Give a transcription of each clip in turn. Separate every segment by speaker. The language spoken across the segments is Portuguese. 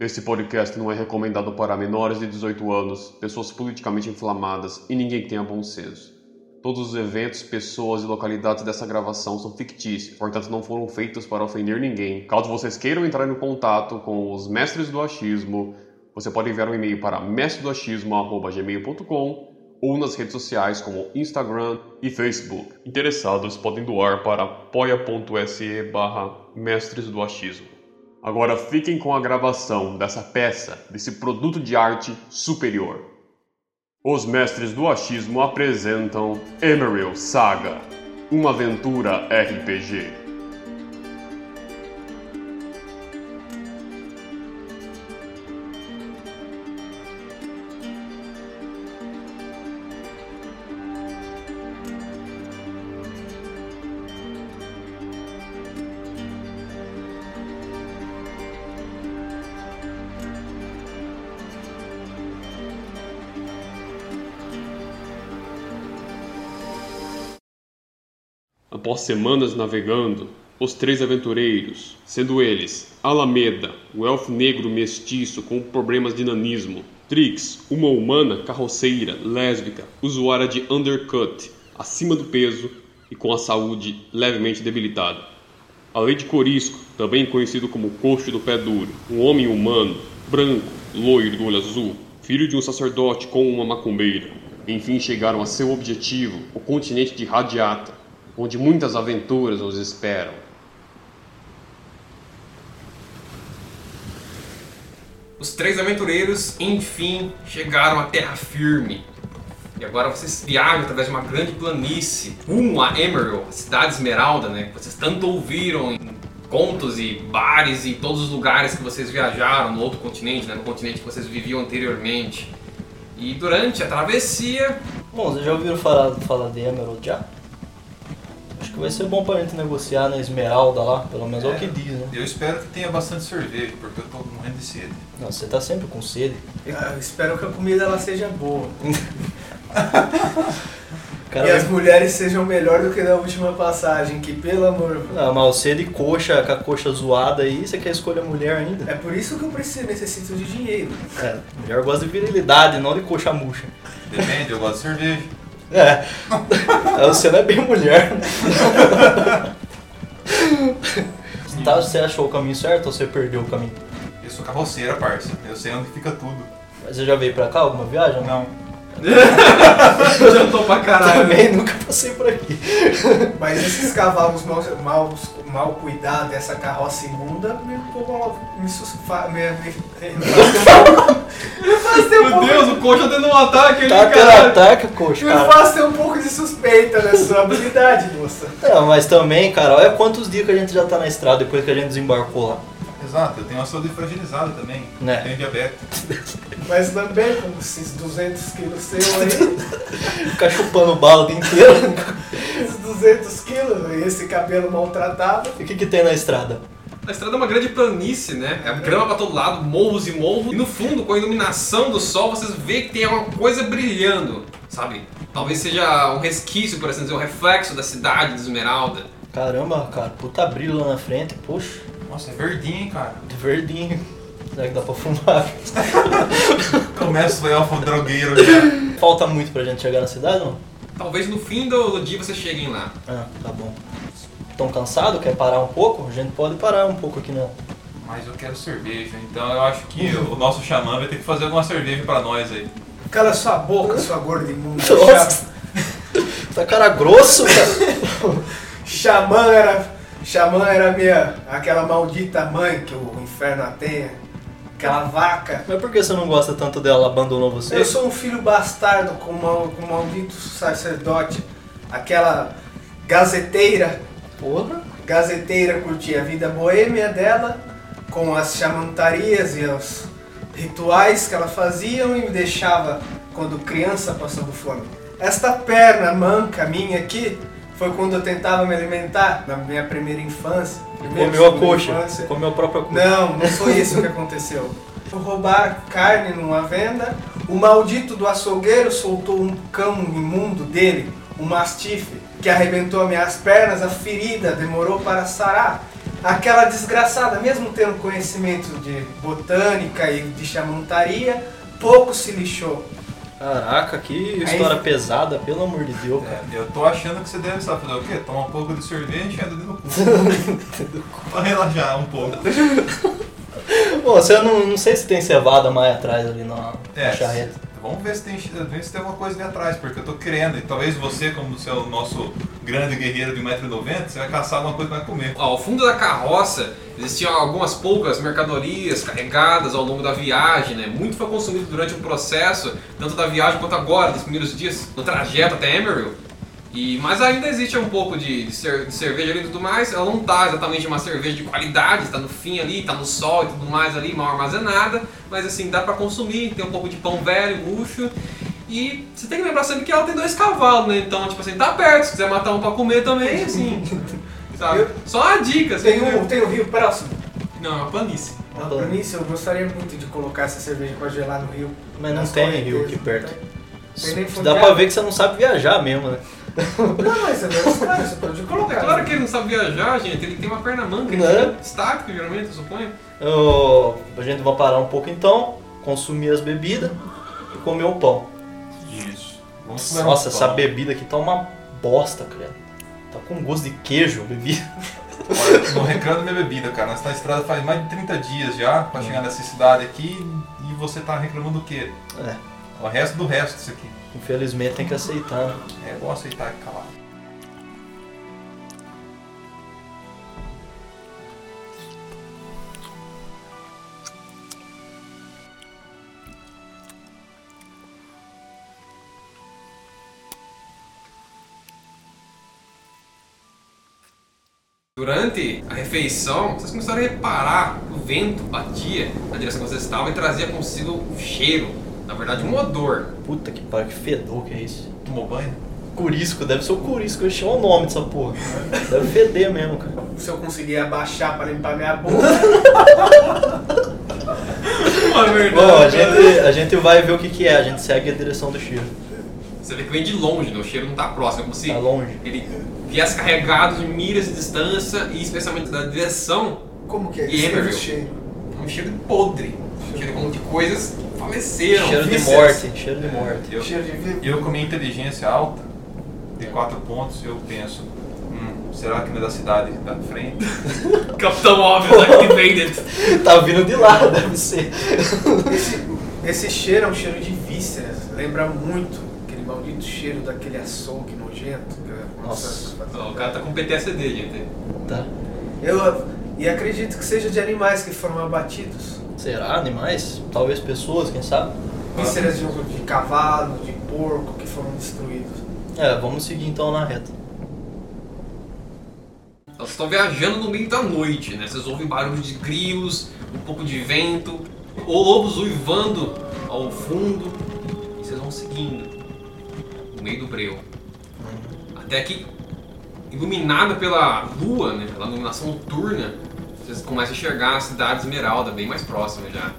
Speaker 1: Esse podcast não é recomendado para menores de 18 anos, pessoas politicamente inflamadas e ninguém que tenha bom senso. Todos os eventos, pessoas e localidades dessa gravação são fictícios, portanto não foram feitos para ofender ninguém. Caso vocês queiram entrar em contato com os mestres do achismo, você pode enviar um e-mail para mestredoachismo.gmail.com ou nas redes sociais como Instagram e Facebook. Interessados podem doar para apoia.se barra mestres do achismo. Agora fiquem com a gravação dessa peça, desse produto de arte superior. Os mestres do achismo apresentam Emerald Saga, uma aventura RPG. Após semanas navegando, os três aventureiros, sendo eles Alameda, o elfo negro mestiço com problemas de nanismo, Trix, uma humana carroceira, lésbica, usuária de undercut, acima do peso e com a saúde levemente debilitada. Além de Corisco, também conhecido como Coxo do Pé Duro, um homem humano, branco, loiro do olho azul, filho de um sacerdote com uma macumbeira. Enfim chegaram a seu objetivo, o continente de Radiata, onde muitas aventuras os esperam.
Speaker 2: Os três aventureiros, enfim, chegaram à terra firme. E agora vocês viajam através de uma grande planície rumo a Emerald, a cidade esmeralda, né? Que vocês tanto ouviram em contos e bares e todos os lugares que vocês viajaram no outro continente, né? No continente que vocês viviam anteriormente. E durante a travessia.
Speaker 3: Bom, vocês já ouviram falar, falar de Emerald já? Acho que vai ser bom pra gente negociar na Esmeralda lá, pelo menos é, o que diz, né?
Speaker 4: Eu espero que tenha bastante cerveja, porque eu tô morrendo de sede.
Speaker 3: Não, você tá sempre com sede.
Speaker 5: Ah, eu espero que a comida ela seja boa.
Speaker 3: Cara,
Speaker 5: e as mulheres sejam melhor do que na última passagem, que pelo amor.
Speaker 3: Não, mas você de coxa, com a coxa zoada aí, você quer escolher mulher ainda?
Speaker 5: É por isso que eu preciso, necessito de dinheiro.
Speaker 3: É, mulher gosta de virilidade, não de coxa murcha.
Speaker 4: Depende, eu gosto de cerveja.
Speaker 3: É. Você não é bem mulher. tá, você achou o caminho certo ou você perdeu o caminho?
Speaker 4: Eu sou carroceira, parça. Eu sei onde fica tudo.
Speaker 3: Mas você já veio pra cá alguma viagem?
Speaker 4: Não.
Speaker 2: Jantou pra caralho.
Speaker 3: Também nunca passei por aqui.
Speaker 5: Mas esses cavalos mal, mal, mal cuidados, essa carroça imunda, me, me, me, susfa, me, me, me faz ter um
Speaker 2: Meu Deus, o coxa tendo um ataque ali,
Speaker 3: Tá tendo
Speaker 2: cara.
Speaker 3: ataque, coxa.
Speaker 5: Me faz ter um pouco de suspeita nessa sua habilidade, moça.
Speaker 3: Não, mas também, cara, olha quantos dias que a gente já tá na estrada depois que a gente desembarcou lá.
Speaker 4: Exato, eu tenho uma saúde fragilizada também.
Speaker 3: Né.
Speaker 4: Tenho diabetes.
Speaker 5: Mas também, com esses 200 quilos seu aí,
Speaker 3: Ficar chupando bala o dia inteiro.
Speaker 5: esses 200 quilos e esse cabelo maltratado,
Speaker 3: E o que que tem na estrada?
Speaker 2: A estrada é uma grande planície, né? É grama pra todo lado, morros e morros. E no fundo, com a iluminação do sol, vocês veem que tem alguma coisa brilhando, sabe? Talvez seja um resquício, por assim dizer, um reflexo da cidade de Esmeralda.
Speaker 3: Caramba, cara, puta brilho lá na frente, poxa,
Speaker 4: Nossa, é verdinho, hein, cara.
Speaker 3: verdinho. Será que dá pra fumar?
Speaker 4: Começa o elfo drogueiro já.
Speaker 3: Falta muito pra gente chegar na cidade, não?
Speaker 2: Talvez no fim do, do dia vocês cheguem lá.
Speaker 3: Ah, tá bom. Tão cansado? Quer parar um pouco? A gente pode parar um pouco aqui, não.
Speaker 4: Mas eu quero cerveja, então eu acho que o nosso xamã vai ter que fazer alguma cerveja pra nós aí.
Speaker 5: cala sua boca, sua gorda imunda.
Speaker 3: Nossa. Tá cara grosso, cara.
Speaker 5: Xamã era. Xamã era minha. aquela maldita mãe que o inferno a tenha. Aquela vaca.
Speaker 3: Mas por que você não gosta tanto dela? Ela abandonou você?
Speaker 5: Eu sou um filho bastardo com, mal, com um maldito sacerdote. Aquela gazeteira.
Speaker 3: Porra.
Speaker 5: Gazeteira curtia a vida boêmia dela, com as chamantarias e os rituais que ela fazia e me deixava quando criança passando fome. Esta perna manca minha aqui foi quando eu tentava me alimentar na minha primeira infância. primeira,
Speaker 3: Comeu a coxa.
Speaker 5: infância.
Speaker 3: Comeu a própria coxa.
Speaker 5: Não, não foi isso que aconteceu. Fui roubar carne numa venda, o maldito do açougueiro soltou um cão imundo dele, um mastife, que arrebentou minhas pernas, a ferida demorou para sarar. aquela desgraçada, mesmo tendo conhecimento de botânica e de chamantaria, pouco se lixou.
Speaker 3: Caraca, que história pesada, pelo amor de Deus. cara.
Speaker 4: É, eu tô achando que você deve saber fazer o quê? Tomar um pouco de cerveja e encher no cu. pra relaxar um pouco.
Speaker 3: Pô, você não, não sei se tem cevada mais atrás ali na,
Speaker 4: É,
Speaker 3: na charreta.
Speaker 4: Vamos ver se tem, se tem alguma coisa ali atrás, porque eu tô querendo. E talvez você, como você é o nosso grande guerreiro de 1,90m, você vai caçar alguma coisa pra comer.
Speaker 2: Ao fundo da carroça existiam algumas poucas mercadorias carregadas ao longo da viagem, né? Muito foi consumido durante o processo, tanto da viagem quanto agora, dos primeiros dias, no trajeto até Emerald. E, mas ainda existe um pouco de, de cer- de cerveja ali e tudo mais. Ela não tá exatamente uma cerveja de qualidade, está no fim ali, tá no sol e tudo mais ali, mal armazenada. Mas assim, dá pra consumir, tem um pouco de pão velho, murcho. E você tem que lembrar sempre que ela tem dois cavalos, né? Então, tipo assim, tá perto, se quiser matar um pra comer também, assim. Sabe?
Speaker 5: Eu-
Speaker 2: Só uma dica, assim.
Speaker 5: Tem um, tem um rio próximo.
Speaker 2: Não, é uma planície.
Speaker 3: Tá bom.
Speaker 5: planície, eu gostaria muito de colocar essa cerveja pra gelar no rio.
Speaker 3: Mas não tem rio aqui perto.
Speaker 5: Tem nem fundo
Speaker 3: Dá pra ver que você não sabe viajar mesmo, né?
Speaker 5: Não, mas é cara, você pode
Speaker 2: É
Speaker 5: colocar.
Speaker 2: claro que ele não sabe viajar, gente. Ele tem uma perna manca, ele
Speaker 3: Né?
Speaker 2: tem destaque, geralmente, eu suponho.
Speaker 3: Eu- a gente vai parar um pouco então, consumir as bebidas e comer o pão.
Speaker 4: Isso. Vamos comer um
Speaker 3: Nossa,
Speaker 4: pão.
Speaker 3: essa bebida aqui tá uma bosta, cara. Tá com gosto de queijo, a bebida.
Speaker 4: Olha, não reclamo da minha bebida, cara. Nós tá na estrada faz mais de 30 dias já pra chegar nessa cidade aqui e você tá reclamando do quê?
Speaker 3: É,
Speaker 4: O resto do resto disso aqui.
Speaker 3: Infelizmente tem que aceitar. né?
Speaker 4: É bom aceitar e calar.
Speaker 2: Durante a refeição, vocês começaram a reparar que o vento batia na direção que vocês estavam e trazia consigo um cheiro, na verdade um odor.
Speaker 3: Puta que pariu, que fedor que é isso.
Speaker 4: Tomou banho?
Speaker 3: Curisco, deve ser o Curisco, eu chamo o nome dessa porra. Deve feder mesmo, cara.
Speaker 5: Se eu conseguir abaixar pra limpar minha boca.
Speaker 2: Uma verdade.
Speaker 3: Bom, a gente, a gente vai ver o que, que é, a gente segue a direção do cheiro.
Speaker 2: Você vê que vem de longe, né? o cheiro não tá próximo, é como se
Speaker 3: Tá longe.
Speaker 2: ele viesse carregado de milhas de distância e especialmente da direção,
Speaker 5: Como que é?
Speaker 2: E
Speaker 5: Esse
Speaker 2: Emerald?
Speaker 5: cheiro?
Speaker 2: um cheiro podre. Um cheiro como de coisas faleceram.
Speaker 3: Cheiro de morte, cheiro de morte.
Speaker 4: Eu,
Speaker 5: Cheiro de vida.
Speaker 4: eu com minha inteligência alta, de 4 pontos, eu penso, hum, será que não é da cidade da frente?
Speaker 2: Capitão Óbvio, activated.
Speaker 3: Tá vindo de lá, deve ser.
Speaker 5: Esse, esse cheiro é um cheiro de vísceras. Lembra muito aquele maldito cheiro daquele açougue nojento. que
Speaker 3: Nossa.
Speaker 2: O cara tá com PTSD, gente.
Speaker 3: Tá.
Speaker 5: Eu, e acredito que seja de animais que foram abatidos.
Speaker 3: Será? Animais? Talvez pessoas, quem sabe?
Speaker 5: Vísceras de, de cavalo, de porco que foram destruídos.
Speaker 3: É, vamos seguir então na reta.
Speaker 2: Vocês estão viajando no meio da noite, né? Vocês ouvem barulho de grilos, um pouco de vento, ou lobos uivando ao fundo, e vocês vão seguindo no meio do breu. Até que, iluminada pela lua, né? Pela iluminação noturna, vocês começam a enxergar a cidade Esmeralda bem mais próxima já.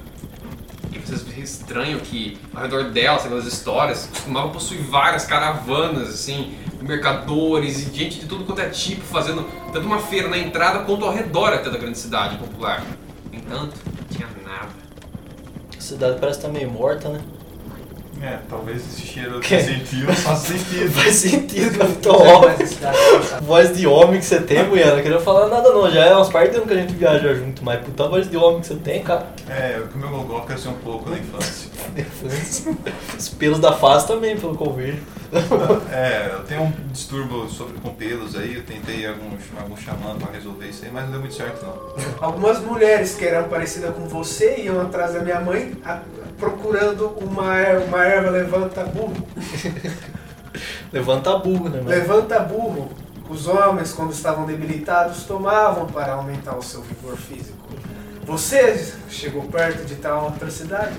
Speaker 2: E vocês estranham que ao redor dela, pelas histórias, costumava possuir várias caravanas, assim, mercadores e gente de tudo quanto é tipo, fazendo tanto uma feira na entrada quanto ao redor até da grande cidade popular. No entanto, não tinha nada.
Speaker 3: A cidade parece estar meio morta, né?
Speaker 4: É, talvez esse cheiro
Speaker 3: Que?
Speaker 4: sentiu faça sentido.
Speaker 3: Faz sentido, Capitão Óbvio. Voz de homem que você tem, mulher. Não queria falar nada não. Já é umas partes que a gente viaja junto, mas puta voz de homem que você tem, cara.
Speaker 4: É, o meu gogó cresceu um pouco na infância.
Speaker 3: Os pelos da face também, pelo que eu vejo.
Speaker 4: É, eu tenho um distúrbio sobre, com pelos aí, eu tentei alguns, alguns xamã pra resolver isso aí, mas não deu muito certo não.
Speaker 5: Algumas mulheres que eram parecidas com você iam atrás da minha mãe a- procurando uma, er- uma erva levanta burro.
Speaker 3: Levanta burro, né, mano?
Speaker 5: Levanta burro. Os homens, quando estavam debilitados, tomavam para aumentar o seu vigor físico. Você chegou perto de tal atrocidade?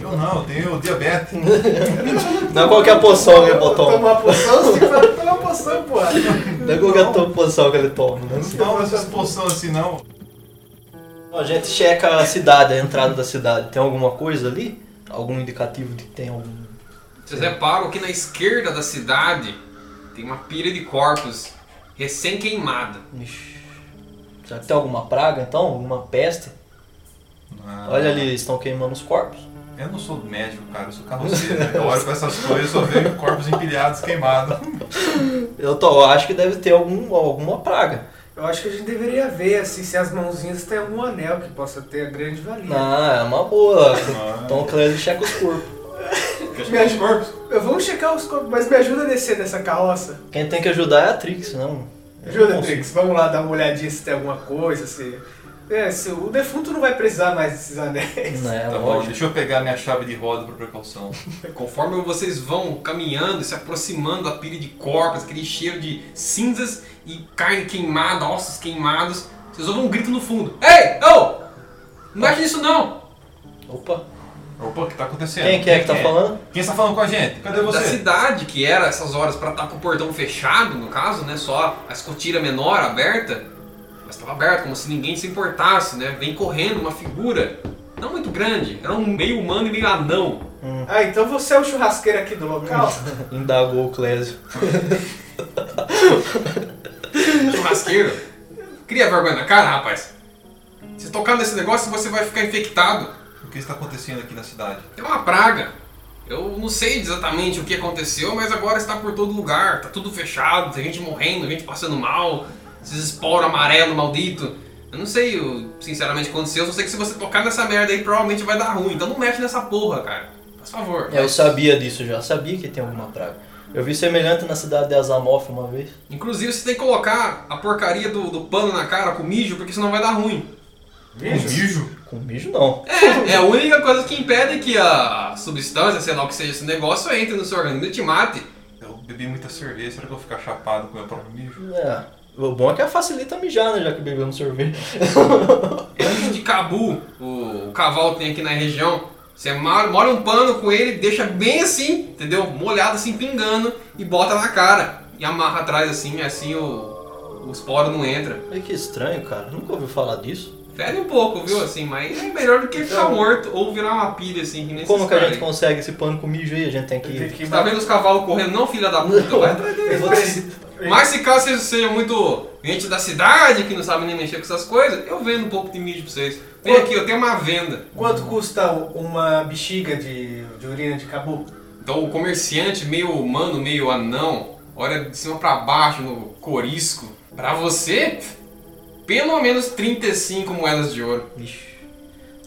Speaker 4: Eu não, eu tenho diabetes.
Speaker 3: Não é qualquer poção que ele botou.
Speaker 5: Tomar poção? Você fala, toma poção, porra.
Speaker 3: Não é qualquer poção que ele toma, né?
Speaker 4: Não toma essas poções assim não.
Speaker 3: A gente checa a cidade, a entrada da cidade. Tem alguma coisa ali? Algum indicativo de que tem algum.
Speaker 2: Vocês reparam que na esquerda da cidade tem uma pilha de corpos recém-queimada.
Speaker 3: Ixi. Será que tem alguma praga então? Alguma peste?
Speaker 4: Ah,
Speaker 3: Olha ali, eles estão queimando os corpos.
Speaker 4: Eu não sou médico, cara, eu sou carroceiro. né? Eu olho pra essas coisas e só vejo corpos empilhados, queimados.
Speaker 3: Eu, tô, eu acho que deve ter algum, alguma praga.
Speaker 5: Eu acho que a gente deveria ver assim, se as mãozinhas têm algum anel que possa ter grande valia.
Speaker 3: Ah, é uma boa.
Speaker 4: Ah.
Speaker 3: Então o Clésio checa os corpos.
Speaker 5: Me ajuda. Eu vamos checar os corpos, mas me ajuda a descer dessa carroça.
Speaker 3: Quem tem que ajudar é a Trix, não.
Speaker 5: Ajuda,
Speaker 3: Não
Speaker 5: Trix. Vamos lá dar uma olhadinha se tem alguma coisa, se. É, se o defunto não vai precisar mais desses anéis.
Speaker 3: Não é,
Speaker 4: Tá bom,
Speaker 3: lógico.
Speaker 4: deixa eu pegar minha chave de roda por precaução.
Speaker 2: Conforme vocês vão caminhando e se aproximando da pilha de corpos, aquele cheiro de cinzas e carne queimada, ossos queimados, vocês ouvem um grito no fundo. Ei! Oh! Não mexe nisso não!
Speaker 3: Opa.
Speaker 4: Opa, o que tá acontecendo?
Speaker 3: Quem que é que tá falando?
Speaker 4: Quem está falando com a gente? Cadê
Speaker 2: Da
Speaker 4: você?
Speaker 2: cidade, que era essas horas pra estar com o portão fechado, no caso, né? Só a escotilha menor aberta, mas estava aberto, como se ninguém se importasse, né? Vem correndo uma figura, não muito grande, era um meio humano e meio anão.
Speaker 5: Ah, então você é o churrasqueiro aqui do local?
Speaker 3: Indagou o Clésio.
Speaker 2: Cria vergonha na cara, rapaz. Se tocar nesse negócio, você vai ficar infectado.
Speaker 4: O que está acontecendo aqui na cidade?
Speaker 2: É uma praga. Eu não sei exatamente o que aconteceu, mas agora está por todo lugar. Tá tudo fechado, tem gente morrendo, gente passando mal. Esses esporos amarelo maldito. Eu não sei, eu, sinceramente, o que aconteceu. Eu só sei que se você tocar nessa merda aí, provavelmente vai dar ruim. Então não mexe nessa porra, cara. Faz favor.
Speaker 3: É, Eu sabia disso já, sabia que tem alguma praga. Eu vi semelhante na cidade de Azamoth uma vez.
Speaker 2: Inclusive, você tem que colocar a porcaria do, do pano na cara com mijo, porque senão vai dar ruim.
Speaker 4: Um mijo?
Speaker 3: Com mijo não.
Speaker 2: É, é a única coisa que impede que a substância, sei lá o que seja esse negócio, entre no seu organismo e te mate.
Speaker 4: Eu bebi muita cerveja, será que eu vou ficar chapado com o meu próprio mijo?
Speaker 3: É. O bom é que facilita mijar, né? Já que bebemos sorvete.
Speaker 2: É mijo de cabu, o, o cavalo que tem aqui na região. Você molha um pano com ele, deixa bem assim, entendeu? Molhado assim, pingando, e bota na cara. E amarra atrás assim, assim o, o esporo não entra.
Speaker 3: Olha que estranho, cara. Nunca ouviu falar disso.
Speaker 2: Fede um pouco, viu? Assim, mas é melhor do que ficar morto ou virar uma pilha assim, que nem
Speaker 3: Como que a gente
Speaker 2: aí.
Speaker 3: consegue esse pano com mijo aí? A gente tem que.
Speaker 5: Tem que
Speaker 2: Você tá vendo os cavalos correndo? Não, filha da puta, vai atrás deles. Mas se caso vocês sejam muito gente da cidade, que não sabe nem mexer com essas coisas, eu vendo um pouco de mídia pra vocês. Vem aqui, eu tenho uma venda.
Speaker 5: Quanto custa uma bexiga de, de urina de cabu?
Speaker 2: Então o comerciante, meio humano, meio anão, olha de cima pra baixo no corisco. Pra você, pelo menos 35 moedas de ouro.
Speaker 3: Ixi.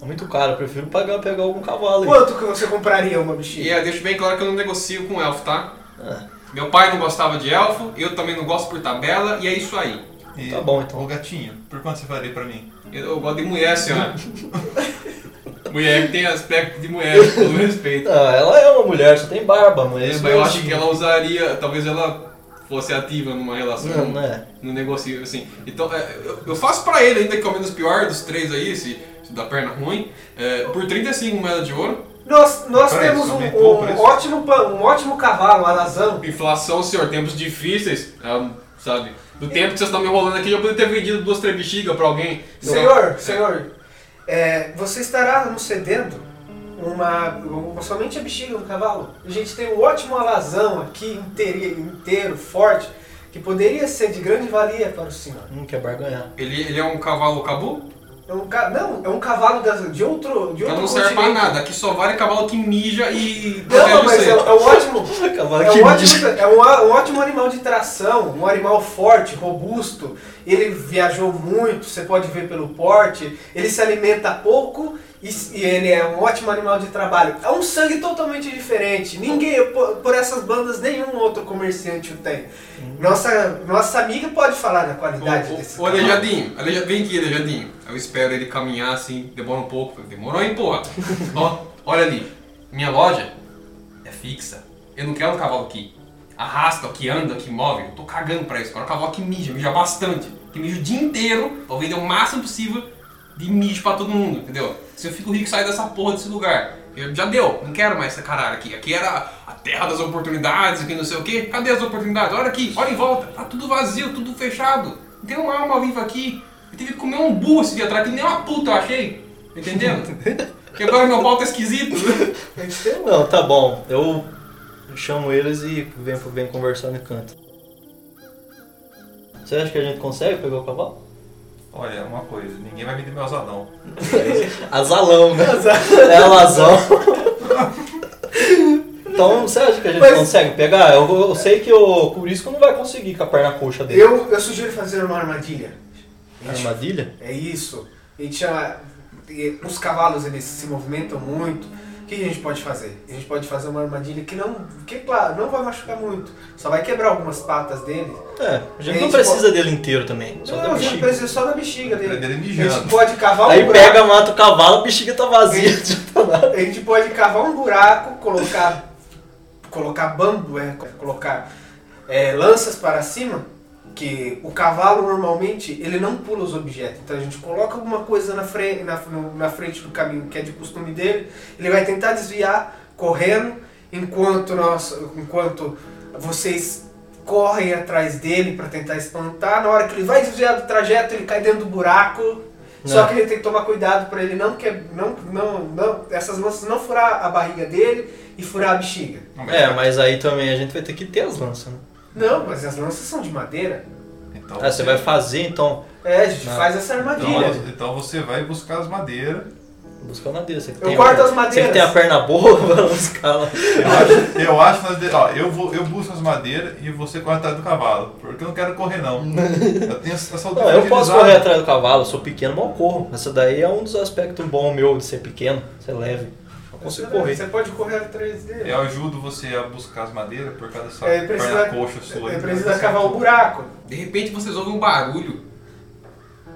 Speaker 3: É muito caro, eu prefiro pagar, pegar algum cavalo aí.
Speaker 5: Quanto que você compraria uma
Speaker 2: E
Speaker 5: bexiga?
Speaker 2: é, deixo bem claro que eu não negocio com elfo, tá?
Speaker 3: Ah,
Speaker 2: Meu pai não gostava de elfo, eu também não gosto por tabela, e é isso aí.
Speaker 4: E,
Speaker 3: Tá bom, então.
Speaker 4: Ô gatinho, por quanto você faria pra mim?
Speaker 2: Eu, eu gosto de mulher, senhora. mulher que tem aspecto de mulher, com todo respeito.
Speaker 3: Ah, ela é uma mulher, só tem barba, mas.
Speaker 2: É, eu
Speaker 3: é
Speaker 2: acho
Speaker 3: assim.
Speaker 2: que ela usaria, talvez ela fosse ativa numa relação
Speaker 3: Não, não é.
Speaker 2: no negócio assim. Então, é, eu, eu faço pra ele ainda que é o menos pior dos três aí, esse, esse da perna ruim, é, por 35 moedas de ouro.
Speaker 5: Nós, nós
Speaker 4: preço,
Speaker 5: temos um, um ótimo, um ótimo cavalo, um alazão.
Speaker 2: Inflação, senhor, tempos difíceis, é, sabe? Do tempo que vocês estão me enrolando aqui, eu poderia ter vendido duas, três bexigas pra alguém.
Speaker 5: Senhor, senhor, é, você estará nos cedendo uma, uma- somente a bexiga do cavalo? A gente tem um ótimo alazão aqui, inteiro, inteiro, forte, que poderia ser de grande valia para o senhor.
Speaker 3: Não quer barganhar.
Speaker 2: Ele, ele é um cavalo cabu?
Speaker 5: É um, ca- não, é um cavalo de outro, de
Speaker 2: Então
Speaker 5: outro
Speaker 2: não serve pra nada. Aqui só vale cavalo que mija e
Speaker 5: Não, mas é, é um ótimo,
Speaker 3: Cavalo
Speaker 5: É
Speaker 3: que
Speaker 5: um,
Speaker 3: mija.
Speaker 5: ótimo, é um, um ótimo animal de tração, um animal forte, robusto. Ele viajou muito, você pode ver pelo porte. Ele se alimenta pouco e, e ele é um ótimo animal de trabalho. É um sangue totalmente diferente. Ninguém, por, por essas bandas, nenhum outro comerciante o tem. Nossa, nossa amiga pode falar da qualidade desse
Speaker 2: Ô, ô,
Speaker 5: cavalo.
Speaker 2: Aleijadinho, Aleija- vem aqui, Aleijadinho. Eu espero ele caminhar assim, demora um pouco. Demorou, hein, porra? Ó, olha ali. Minha loja é fixa. Eu não quero um cavalo que arrasta, que anda, que move. Eu tô cagando pra isso. Quero um cavalo que mija, mija bastante. Que mija o dia inteiro pra vender o máximo possível de mijo pra todo mundo, entendeu? Se eu fico rico, sai dessa porra desse lugar. Eu, já deu, não quero mais essa caralho aqui. Aqui era a terra das oportunidades, aqui não sei o quê. Cadê as oportunidades? Olha aqui, olha em volta. Tá tudo vazio, tudo fechado. Não tem uma alma viva aqui. Eu tive que comer um burro esse dia atrás, que nem uma puta eu achei. Entendendo? que agora meu pau tá esquisito.
Speaker 3: Não, tá bom. Eu chamo eles e venho, venho conversar no canto. Você acha que a gente consegue pegar o cavalo?
Speaker 4: Olha, uma coisa, ninguém vai vender meu asadão.
Speaker 3: Azalão, né? É alazão. Então você acha que a gente
Speaker 5: Mas-
Speaker 3: consegue pegar? Eu, eu sei que o Curisco não vai conseguir com a perna coxa dele.
Speaker 5: Eu, eu sugiro fazer uma armadilha.
Speaker 3: Armadilha?
Speaker 5: É isso. A gente chama. e Os cavalos eles se movimentam muito. O que a gente pode fazer? A gente pode fazer uma armadilha que não. Que claro, não vai machucar muito. Só vai quebrar algumas patas dele.
Speaker 3: É, a gente
Speaker 5: A
Speaker 3: não
Speaker 5: gente
Speaker 3: precisa dele inteiro também. Só
Speaker 5: não,
Speaker 3: da
Speaker 5: a gente
Speaker 3: bexiga.
Speaker 5: precisa só da bexiga dele.
Speaker 4: Dele
Speaker 5: A gente pode cavar um
Speaker 3: Aí
Speaker 5: buraco.
Speaker 3: pega, mata o cavalo, a bexiga tá vazia.
Speaker 5: A gente pode cavar um buraco, colocar. colocar bambu, é, colocar é, lanças para cima. Que o cavalo normalmente ele não pula os objetos. Então a gente coloca alguma coisa na frente, na, na frente do caminho que é de costume dele. Ele vai tentar desviar correndo enquanto nós, enquanto vocês correm atrás dele para tentar espantar. Na hora que ele vai desviar do trajeto, ele cai dentro do buraco. Só
Speaker 3: Não.
Speaker 5: que ele tem que tomar cuidado para ele não que não não não essas lanças não furar a barriga dele e furar a bexiga.
Speaker 3: É, mas aí também a gente vai ter que ter as lanças, né?
Speaker 5: Não, mas as lanças são de madeira.
Speaker 4: Então
Speaker 3: Ah, você vai fazer então.
Speaker 5: É, a gente
Speaker 3: Não.
Speaker 5: faz essa
Speaker 4: Então,
Speaker 5: armadilha.
Speaker 4: então você vai buscar as madeiras.
Speaker 3: Buscar madeira. Você que
Speaker 5: Eu
Speaker 3: tem
Speaker 5: corto
Speaker 3: a-
Speaker 5: as
Speaker 3: Você
Speaker 5: madeiras.
Speaker 3: que tem a perna boa, vai buscar lá.
Speaker 4: Eu acho, eu acho que nós de- ó, eu, vou, eu busco as madeiras e você corre atrás do cavalo. Porque eu não quero correr, não. Eu tenho essa
Speaker 3: Não, eu posso correr atrás do cavalo, eu sou pequeno, mas eu corro. Essa daí é um dos aspectos bons meu de ser pequeno, ser leve. Eu consigo
Speaker 5: Você,
Speaker 3: correr.
Speaker 5: você pode correr atrás dele.
Speaker 4: Eu ajudo você a buscar as madeiras por causa dessa
Speaker 5: É, precisa,
Speaker 4: perna coxa sua.
Speaker 5: é,
Speaker 4: aí.
Speaker 5: precisa cavar o buraco.
Speaker 2: De repente vocês ouvem um barulho.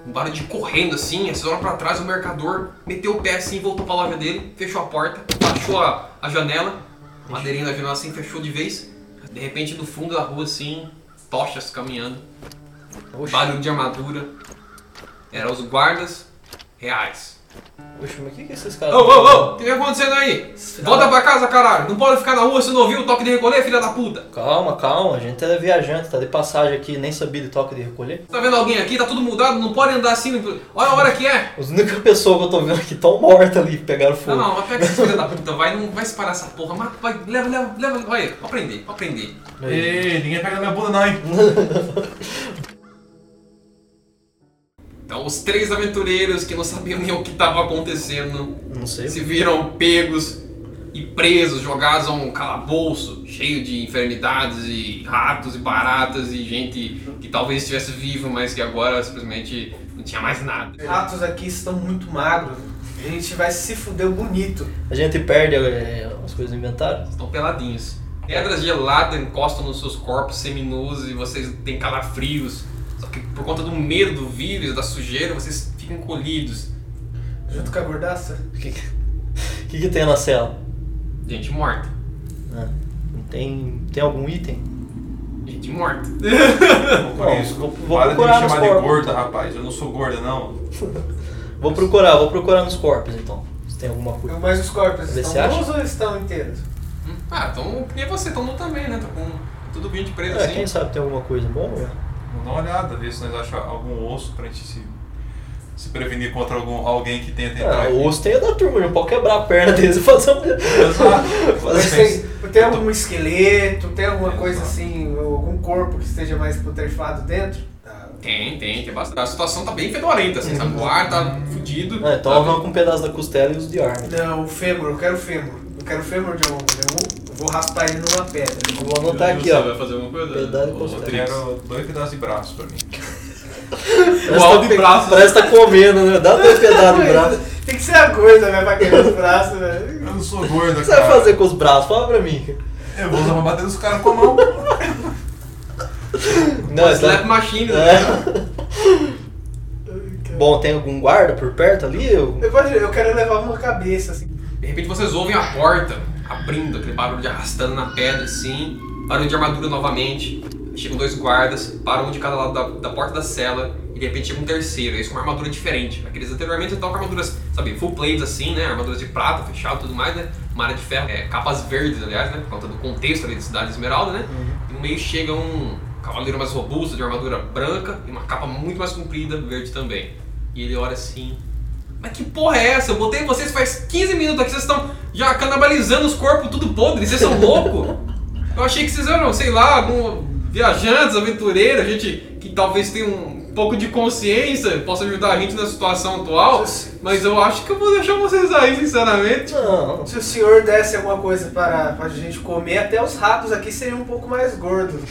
Speaker 2: Um barulho de correndo assim, vocês olham pra trás, o mercador meteu o pé assim, voltou pra loja dele, fechou a porta, baixou a, a janela, a madeirinha da janela assim, fechou de vez. De repente no fundo da rua assim, tochas caminhando,
Speaker 3: Oxe,
Speaker 2: barulho de armadura. Eram os guardas reais.
Speaker 3: Oxe, mas o que, que esses
Speaker 2: Ô,
Speaker 3: caras.
Speaker 2: ô, ô, o que tá acontecendo aí? Volta pra casa, caralho! Não pode ficar na rua, você não ouviu o toque de recolher, filha da puta?
Speaker 3: Calma, calma, a gente é viajante, tá de passagem aqui, nem sabia de toque de recolher.
Speaker 2: Tá vendo alguém aqui? Tá tudo mudado, não pode andar assim. Olha a hora que é!
Speaker 3: As únicas pessoas que eu tô vendo aqui estão mortas ali, pegaram
Speaker 2: Não,
Speaker 3: fogo.
Speaker 2: não, mas pega essa filha da puta, vai, não vai separar essa porra, mata, vai, leva, leva, leva, vai, aprender, aprender.
Speaker 4: Ei, ninguém pega na minha bunda, não, hein?
Speaker 2: Então, os três aventureiros que não sabiam nem o que estava acontecendo
Speaker 3: Não sei.
Speaker 2: se viram pegos e presos, jogados a um calabouço cheio de enfermidades e ratos e baratas e gente que talvez estivesse viva, mas que agora simplesmente não tinha mais nada.
Speaker 5: Os ratos aqui estão muito magros. A gente vai se fuder bonito.
Speaker 3: A gente perde é, as coisas do inventário.
Speaker 2: Estão peladinhos. Pedras geladas encostam nos seus corpos seminus e vocês têm calafrios. Só que por conta do medo do vírus, da sujeira, vocês ficam encolhidos.
Speaker 5: Junto com a gordaça.
Speaker 3: O que, que, que tem na cela?
Speaker 2: Gente morta.
Speaker 3: Ah, não tem, tem algum item?
Speaker 2: Gente morta.
Speaker 4: Por
Speaker 3: Bom,
Speaker 4: isso,
Speaker 3: vou- vou
Speaker 4: para de me
Speaker 3: procurar nos
Speaker 4: chamar de
Speaker 3: corpos,
Speaker 4: gorda, rapaz. Eu não sou gorda, não.
Speaker 3: Vou procurar, vou procurar nos corpos então. Se tem alguma coisa.
Speaker 5: Mas os corpos
Speaker 3: Vê se
Speaker 5: estão
Speaker 3: acha.
Speaker 5: nus ou estão inteiros?
Speaker 2: Hum, Ah, então. E você, então não também, né? Tá com tudo bem de preso
Speaker 3: É,
Speaker 2: assim.
Speaker 3: quem sabe tem alguma coisa bom? Né?
Speaker 4: Vamos dar uma olhada, ver se nós achamos algum osso pra gente se, se prevenir contra algum, alguém que tenha tentado.
Speaker 3: Ah, o osso tem da turma, não pode quebrar a perna deles e fazer um.
Speaker 4: Exato.
Speaker 5: Tem, tem algum esqueleto, tem alguma
Speaker 4: Exato.
Speaker 5: coisa assim, algum corpo que esteja mais putrefado dentro? Tá.
Speaker 2: Tem, tem, tem bastante. A situação tá bem fedorenta, assim, sabe? O ar tá fudido.
Speaker 3: Ah, então
Speaker 2: Tá
Speaker 3: arranca um pedaço da costela e os de arma.
Speaker 5: Não, o fêmur, eu quero o fêmur. Eu quero o fêmur de um, de um. Eu vou raspar ele numa pedra.
Speaker 3: Eu vou anotar aqui,
Speaker 2: Você
Speaker 3: ó.
Speaker 2: vai fazer alguma coisa?
Speaker 3: Costela.
Speaker 2: Rodrigues.
Speaker 4: quero dois pedaços de braço pra mim.
Speaker 2: Igual de braço.
Speaker 3: Parece que tá comendo, né? Dá dois pedaços de braço.
Speaker 5: Tem que ser a coisa, né? Pra quebrar os braços, né?
Speaker 4: Eu não sou gorda,
Speaker 3: O que você vai
Speaker 4: cara.
Speaker 3: fazer com os braços? Fala pra mim.
Speaker 4: Eu vou usar pra bater nos caras com a mão.
Speaker 3: Não,
Speaker 2: Slap
Speaker 3: tá...
Speaker 2: machine, né?
Speaker 3: é. Bom, tem algum guarda por perto ali? Eu...
Speaker 5: Eu, pode- eu quero levar uma cabeça, assim.
Speaker 2: De repente vocês ouvem a porta abrindo, aquele barulho de arrastando na pedra, assim. Barulho de armadura novamente. Chegam dois guardas, param um de cada lado da, da porta da cela. E de repente chega um terceiro, esse com uma armadura diferente. Aqueles anteriormente estão com armaduras, sabe, full plates assim, né? Armaduras de prata, fechado e tudo mais, né? Uma área de ferro, é, capas verdes, aliás, né? Por conta do contexto ali da cidade esmeralda, né? E no meio chega um cavaleiro mais robusto, de armadura branca e uma capa muito mais comprida, verde também. E ele olha assim, mas que porra é essa? Eu botei vocês faz 15 minutos aqui, vocês estão já canibalizando os corpos tudo podre, vocês são loucos? Eu achei que vocês eram, sei lá, algum viajantes, aventureiros, gente que talvez tenha um pouco de consciência possa ajudar a gente na situação atual, mas eu acho que eu vou deixar vocês aí, sinceramente.
Speaker 3: Não,
Speaker 5: Se o senhor desse alguma coisa para, para a gente comer, até os ratos aqui seriam um pouco mais gordos.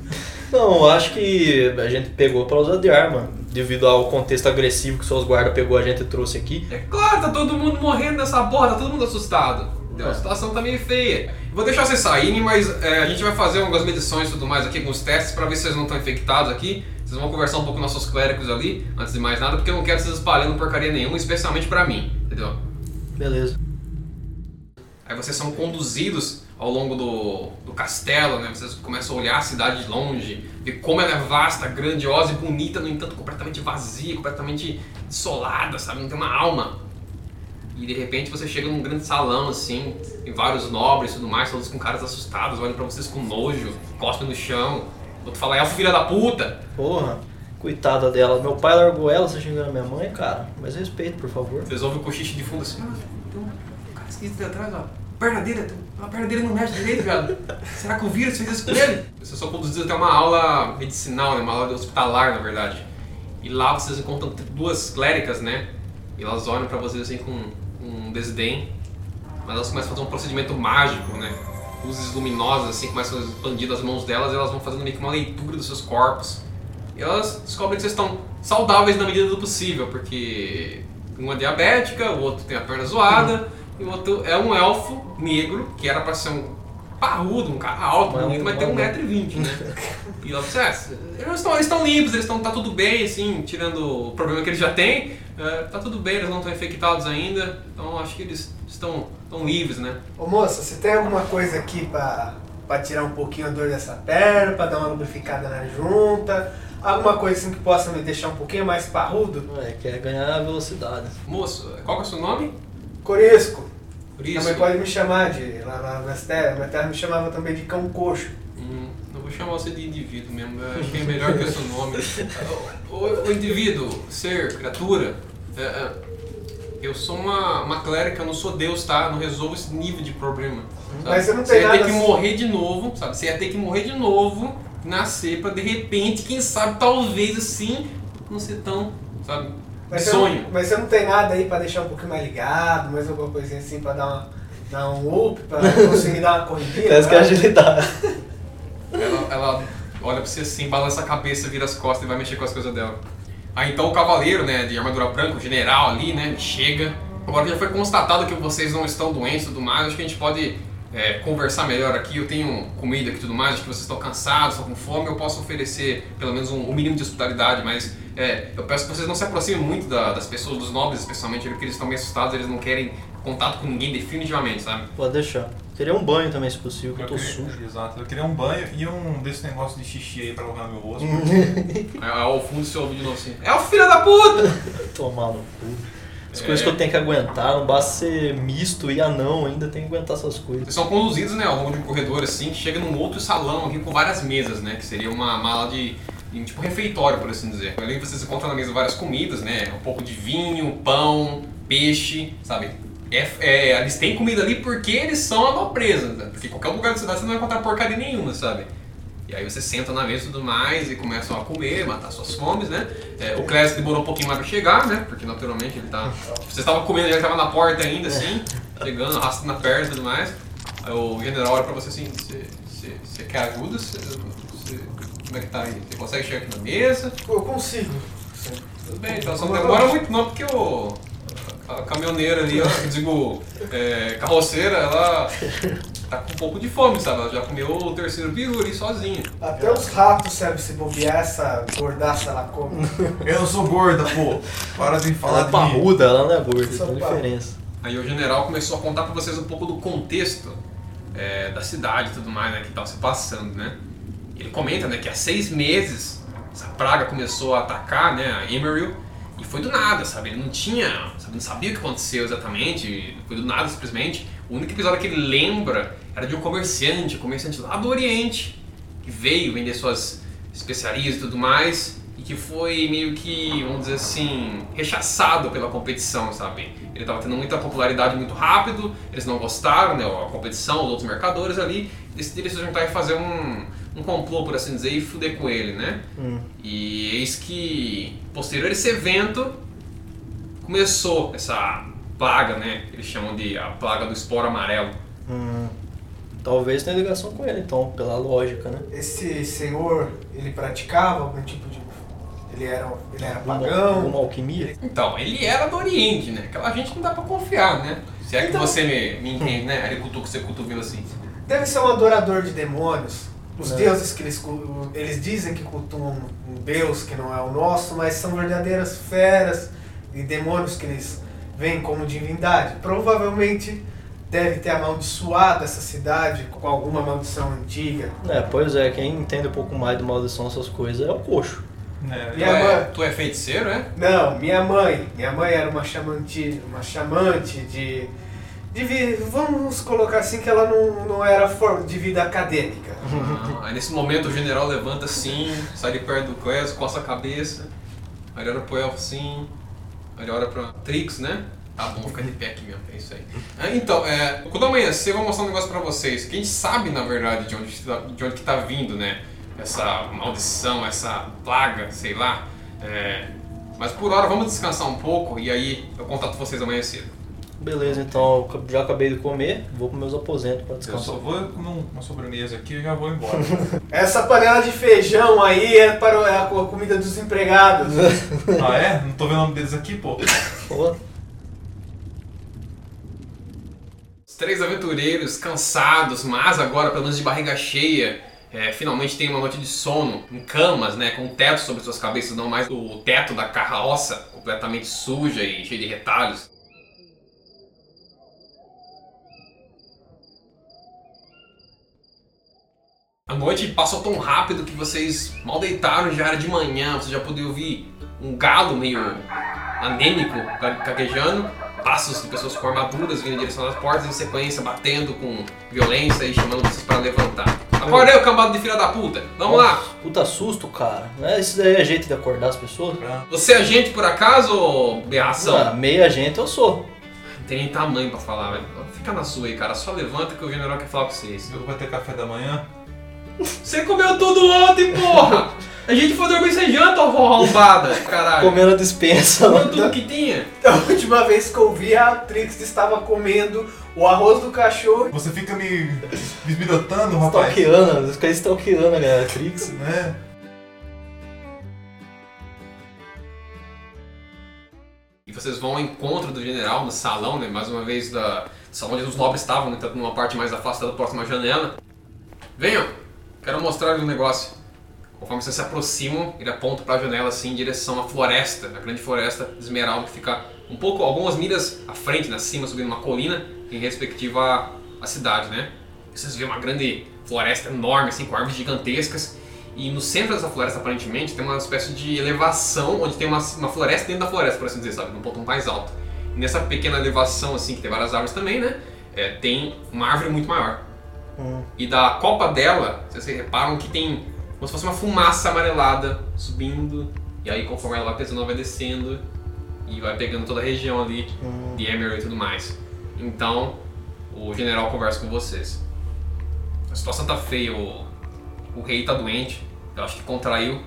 Speaker 3: não, eu acho que a gente pegou pra usar de arma. Devido ao contexto agressivo que seus guardas pegou a gente e trouxe aqui.
Speaker 2: É claro, tá todo mundo morrendo nessa porra, tá todo mundo assustado. Entendeu? A situação tá meio feia. Vou deixar vocês saírem, mas é, a gente vai fazer algumas medições e tudo mais aqui, alguns testes, pra ver se vocês não estão infectados aqui. Vocês vão conversar um pouco com nossos clérigos ali, antes de mais nada, porque eu não quero vocês espalhando porcaria nenhuma, especialmente pra mim, entendeu?
Speaker 3: Beleza.
Speaker 2: Aí vocês são conduzidos ao longo do, do castelo, né? Vocês começam a olhar a cidade de longe, ver como ela é vasta, grandiosa e bonita, no entanto completamente vazia, completamente desolada, sabe? Não tem uma alma. E de repente você chega num grande salão assim, e vários nobres e tudo mais, todos com caras assustados, olham pra vocês com nojo, cospem no chão. Outro fala, é o filho da puta!
Speaker 3: Porra, coitada dela. Meu pai largou ela, você xingando a minha mãe, cara. Mas respeito, por favor.
Speaker 2: Vocês ouvem o cochiche de fundo assim, ah, tem um cara esquisito ali atrás, ó. A perna dele, a perna dele não mexe direito, viado. Será que o vírus fez isso com ele? Vocês são conduzidos até uma aula medicinal, né? Uma aula hospitalar, na verdade. E lá vocês encontram duas cléricas, né? E elas olham pra vocês assim com um desdém. Mas elas começam a fazer um procedimento mágico, né? Luzes luminosas assim começam a expandir das mãos delas e elas vão fazendo meio que uma leitura dos seus corpos. E elas descobrem que vocês estão saudáveis na medida do possível, porque uma é diabética, o outro tem a perna zoada, e o outro é um elfo negro, que era pra ser um parrudo, um cara alto,
Speaker 3: Mas é um-
Speaker 2: bonito, mas tem
Speaker 3: mas
Speaker 2: 1,20m, né? E ela disse, é, eles estão, eles estão limpos, eles estão, tá tudo bem, assim, tirando o problema que eles já têm, é, tá tudo bem, eles não estão infectados ainda, então acho que eles estão, estão livres, né?
Speaker 5: Ô moça, você tem alguma coisa aqui pra, pra tirar um pouquinho a dor dessa perna, pra dar uma lubrificada na junta? Alguma coisa assim que possa me deixar um pouquinho mais parrudo?
Speaker 3: É, quer ganhar velocidade.
Speaker 2: Moço, qual que é o seu nome?
Speaker 5: Coresco.
Speaker 2: Por isso.
Speaker 5: Também pode me chamar de. Lá na minha terra, minha terra me chamava também de cão coxo.
Speaker 2: Hum, eu vou chamar você de indivíduo mesmo, eu que é melhor que o seu nome. O, o- o indivíduo, ser, criatura, é, é, eu sou uma, uma clérica, eu não sou Deus, tá? Eu não resolvo esse nível de problema. sabe?
Speaker 5: Mas você não
Speaker 2: Você
Speaker 5: tem
Speaker 2: ia
Speaker 5: nada
Speaker 2: ter que
Speaker 5: assim.
Speaker 2: morrer de novo, sabe? Você ia ter que morrer de novo, nascer pra de repente, quem sabe, talvez assim, não ser tão, sabe?
Speaker 5: Mas você,
Speaker 2: sonho.
Speaker 5: não, mas você não tem nada aí pra deixar um pouquinho mais ligado, mais alguma coisinha assim pra dar, uma, dar um up, pra conseguir dar uma corridinha?
Speaker 3: Parece que é agilidade.
Speaker 2: Ela, ela olha pra você assim, balança a cabeça, vira as costas e vai mexer com as coisas dela. Aí então o cavaleiro, né, de armadura branca, o general ali, né, chega. Agora que já foi constatado que vocês não estão doentes e tudo mais, acho que a gente pode é, conversar melhor aqui. Eu tenho comida aqui e tudo mais, acho que vocês estão cansados, estão com fome, eu posso oferecer pelo menos um, um mínimo de hospitalidade, mas é, eu peço que vocês não se aproximem muito da- das pessoas, dos nobres especialmente, porque eles estão meio assustados, eles não querem contato com ninguém definitivamente, sabe?
Speaker 3: Pode deixar. Queria um banho também, se possível, que eu tô
Speaker 4: queria-
Speaker 3: sujo.
Speaker 4: Exato. Eu queria um banho e um desse negócio de xixi aí pra lavar meu rosto.
Speaker 2: Aí ao fundo você ouve de novo assim, é o filho da puta!
Speaker 3: Tomar no cu. As coisas que eu tenho que aguentar, não basta ser misto e anão, ainda tem que aguentar essas coisas.
Speaker 2: Vocês são conduzidos, né, ao longo de um corredor assim, que chega num outro salão aqui com várias mesas, né, que seria uma mala de, de tipo refeitório, por assim dizer. Ali vocês encontram na mesa várias comidas, né, um pouco de vinho, pão, peixe, sabe? É, é, eles têm comida ali porque eles são a nobreza, né? porque em qualquer lugar da cidade você não vai encontrar porcaria nenhuma, sabe? E aí você senta na mesa e tudo mais e começam a comer, matar suas fomes, né? É, o Clécio demorou um pouquinho mais pra chegar, né? Porque naturalmente ele tá. Vocês estavam comendo, ele tava na porta ainda, assim, chegando, arrastando a perna e tudo mais. Aí o general olha pra você assim, você, você, você quer ajuda? Você, você- como é que tá aí? Você consegue chegar aqui na mesa?
Speaker 5: Eu consigo.
Speaker 2: Tudo bem, então só não demora muito não, porque o. A caminhoneira ali, ó, eu digo, é, carroceira, ela tá com um pouco de fome, sabe? Ela já comeu o terceiro peru ali sozinha.
Speaker 5: Até os ratos servem se bobear essa gordaça ela come.
Speaker 4: Eu sou gorda, pô. Para de falar
Speaker 3: Ela é parruda, ela não é gorda,
Speaker 5: Só
Speaker 3: tem
Speaker 5: parruda.
Speaker 3: diferença.
Speaker 2: Aí o general começou a contar pra vocês um pouco do contexto é, da cidade e tudo mais, né, que tava se passando, né? Ele comenta, né, que há seis meses essa praga começou a atacar, né, a Emerald, e foi do nada, sabe? Ele não tinha, sabe, não sabia o que aconteceu exatamente, foi do nada simplesmente. O único episódio que ele lembra era de um comerciante, um comerciante lá do Oriente, que veio vender suas especiarias e tudo mais, e que foi meio que, vamos dizer assim, rechaçado pela competição, sabe? Ele estava tendo muita popularidade muito rápido, eles não gostaram, né, a competição, os outros mercadores ali, decidiram se juntar e fazer um, um complô, por assim dizer, e fuder com ele, né?
Speaker 3: Hum.
Speaker 2: E eis que, posterior a esse evento, começou essa plaga, né? Eles chamam de a plaga do esporo amarelo.
Speaker 3: Hum, talvez tenha ligação com ele, então, pela lógica, né?
Speaker 5: Esse senhor, ele praticava algum tipo de. Ele era, ele era
Speaker 3: Alguma,
Speaker 5: pagão.
Speaker 3: alguma alquimia?
Speaker 2: Então, ele era do Oriente, né? Aquela gente não dá pra confiar, né? Se é que
Speaker 5: Então-
Speaker 2: você me, me entende, né? Ele cutuca, você cotovelo assim.
Speaker 5: Deve ser um adorador de demônios. Os
Speaker 3: É.
Speaker 5: deuses que eles, eles dizem que cultuam um deus que não é o nosso, mas são verdadeiras feras e demônios que eles veem como divindade. Provavelmente deve ter amaldiçoado essa cidade com alguma maldição antiga.
Speaker 3: É, pois é, quem entende um pouco mais de maldição, essas coisas, é o coxo.
Speaker 4: É,
Speaker 2: Tu
Speaker 5: Minha
Speaker 2: é,
Speaker 5: mãe-
Speaker 2: tu é feiticeiro, é?
Speaker 5: Não, minha mãe. Minha mãe era uma chamante, uma chamante de, de vi- vamos colocar assim que ela não, não era for- de vida acadêmica.
Speaker 2: Ah, aí nesse momento o general levanta assim, sai de perto do Clésio, coça a cabeça, aí ele olha pro elfo assim, aí ele olha pra Trix, né? Tá bom, fica de pé aqui mesmo, é isso aí. Ah, então, é, quando amanhecer eu vou mostrar um negócio pra vocês, que a gente sabe na verdade de onde, tá- de onde que tá vindo, né? Essa maldição, essa plaga, sei lá. É, mas por hora vamos descansar um pouco e aí eu contato vocês amanhã cedo.
Speaker 3: Beleza, então eu já acabei de comer, vou para meus aposentos para
Speaker 4: Eu
Speaker 3: descansar.
Speaker 4: só vou comer uma sobremesa aqui e já vou embora.
Speaker 5: Essa panela de feijão aí é para é a co- comida dos empregados.
Speaker 4: ah, é? Não tô vendo o nome deles aqui, pô.
Speaker 3: Pô,
Speaker 2: Os três aventureiros, cansados, mas agora pelo menos de barriga cheia, é, finalmente têm uma noite de sono, em camas, né, com um teto sobre suas cabeças, não mais o teto da carroça, completamente suja e cheia de retalhos. A noite passou tão rápido que vocês mal deitaram, já era de manhã, você já podia ouvir um galo meio anêmico ga- gaguejando, passos de pessoas com armaduras vindo em direção às portas em sequência, batendo com violência e chamando vocês para levantar. Acorda aí, cambado de filha da puta! Vamos lá!
Speaker 3: Puta susto, cara. Né? Isso daí é jeito de acordar as pessoas?
Speaker 2: Você é agente por acaso, ô berração?
Speaker 3: Ah, meia gente eu sou.
Speaker 2: Não tem nem tamanho pra falar, velho. Fica na sua aí, cara. Só levanta que o general quer falar com vocês.
Speaker 4: Eu vou ter café da manhã.
Speaker 2: Você comeu tudo ontem, porra! A gente foi dormir sem janta, ó, arrombada! Caralho!
Speaker 3: Comendo a dispensa.
Speaker 2: Comeu tudo que tinha?
Speaker 5: A última vez que eu vi, a Trix estava comendo o arroz do cachorro.
Speaker 4: Você fica me esbirotando, rapaz.
Speaker 3: Stalkeando, fica stalkeando a galera. Trix.
Speaker 4: Né?
Speaker 2: E vocês vão ao encontro do general no salão, né? Mais uma vez, da salão onde os nobres estavam, né? Tanto numa parte mais afastada, próxima à janela. Venham! Quero mostrar-lhe um negócio. Conforme vocês se aproximam, ele aponta para a janela assim em direção à floresta, a grande floresta de esmeralda que fica um pouco, algumas milhas à frente, né, acima, subindo uma colina, em respectiva à, à cidade, né? Vocês veem uma grande floresta enorme, assim, com árvores gigantescas. E no centro dessa floresta, aparentemente, tem uma espécie de elevação, onde tem uma, uma floresta dentro da floresta, por assim dizer, sabe? Num ponto mais alto. E nessa pequena elevação, assim, que tem várias árvores também, né? É, tem uma árvore muito maior.
Speaker 3: Hum.
Speaker 2: E da copa dela, vocês reparam que tem como se fosse uma fumaça amarelada subindo. E aí, conforme ela vai pesando, ela vai descendo e vai pegando toda a região ali
Speaker 3: Hum.
Speaker 2: de Emerald e tudo mais. Então, o general conversa com vocês. A situação tá feia, o, o rei tá doente. Eu acho que contraiu.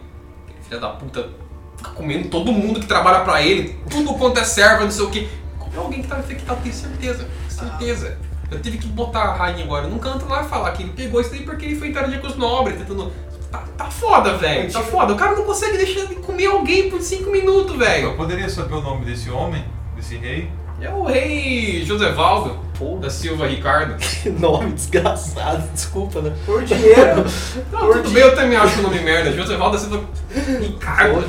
Speaker 2: Filho da puta fica comendo todo mundo que trabalha pra ele. Tudo quanto é serva, não sei o que. Comeu alguém que tá infectado, tenho certeza. Certeza. Eu tive que botar a rainha agora num canto lá e falar que ele pegou isso daí porque ele foi interadir com os nobres, tentando. Tá, tá foda, velho. Tá foda. O cara não consegue deixar de comer alguém por 5 minutos, velho.
Speaker 4: Eu poderia saber o nome desse homem, desse rei?
Speaker 2: É o rei Josevaldo
Speaker 3: Pô,
Speaker 2: da Silva Ricardo.
Speaker 3: que nome desgraçado, desculpa, né?
Speaker 5: Por dinheiro.
Speaker 2: Não,
Speaker 5: Por
Speaker 2: tudo
Speaker 5: di-
Speaker 2: bem, eu também acho o nome merda. Josevaldo da Silva Ricardo.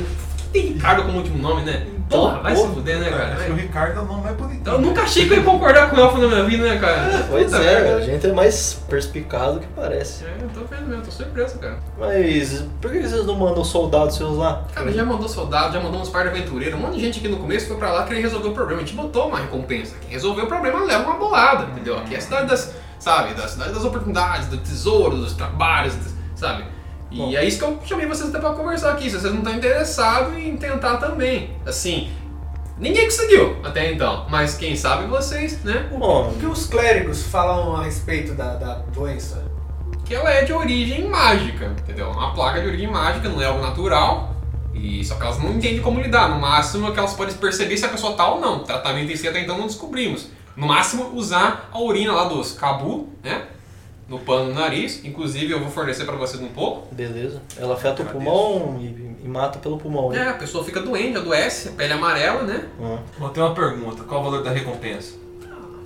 Speaker 2: Tem Ricardo como último nome, né? Porra, vai se fuder, né, cara?
Speaker 4: Acho que o Ricardo é o nome mais bonito.
Speaker 2: Eu nunca achei que eu ia concordar com o Elfo na minha vida, né, cara?
Speaker 3: Pois
Speaker 2: Puta
Speaker 3: é,
Speaker 2: merda.
Speaker 3: a gente é mais perspicaz do que parece.
Speaker 2: É, eu tô vendo mesmo, tô surpreso, cara.
Speaker 3: Mas por que vocês não mandam soldados seus lá?
Speaker 2: Cara, já mandou soldado, já mandou uns par de aventureiros, um monte de gente aqui no começo foi pra lá querer resolver o problema. A gente botou uma recompensa. Quem resolveu o problema leva uma bolada, entendeu? Aqui é a cidade das, sabe, da cidade das oportunidades, do tesouro, dos trabalhos, dos- sabe? E
Speaker 3: Bom.
Speaker 2: é isso que eu chamei vocês até pra conversar aqui, se vocês não estão interessados em tentar também. Assim, ninguém conseguiu até então, mas quem sabe vocês, né?
Speaker 3: Bom,
Speaker 5: O que os clérigos falam a respeito da, da doença?
Speaker 2: que ela é de origem mágica, entendeu? Uma plaga de origem mágica, não é algo natural, E só que elas não entendem como lidar. No máximo é que elas podem perceber se a pessoa tá ou não. O tratamento em si até então não descobrimos. No máximo, usar a urina lá dos cabu, né? No pano no nariz. Inclusive, eu vou fornecer pra vocês um pouco.
Speaker 3: Beleza. Ela afeta o
Speaker 4: Agradeço.
Speaker 3: pulmão e, e mata pelo pulmão,
Speaker 2: É,
Speaker 3: né?
Speaker 2: a pessoa fica doente, adoece, pele amarela, né?
Speaker 3: Ah.
Speaker 4: Vou ter uma pergunta, qual o valor da recompensa?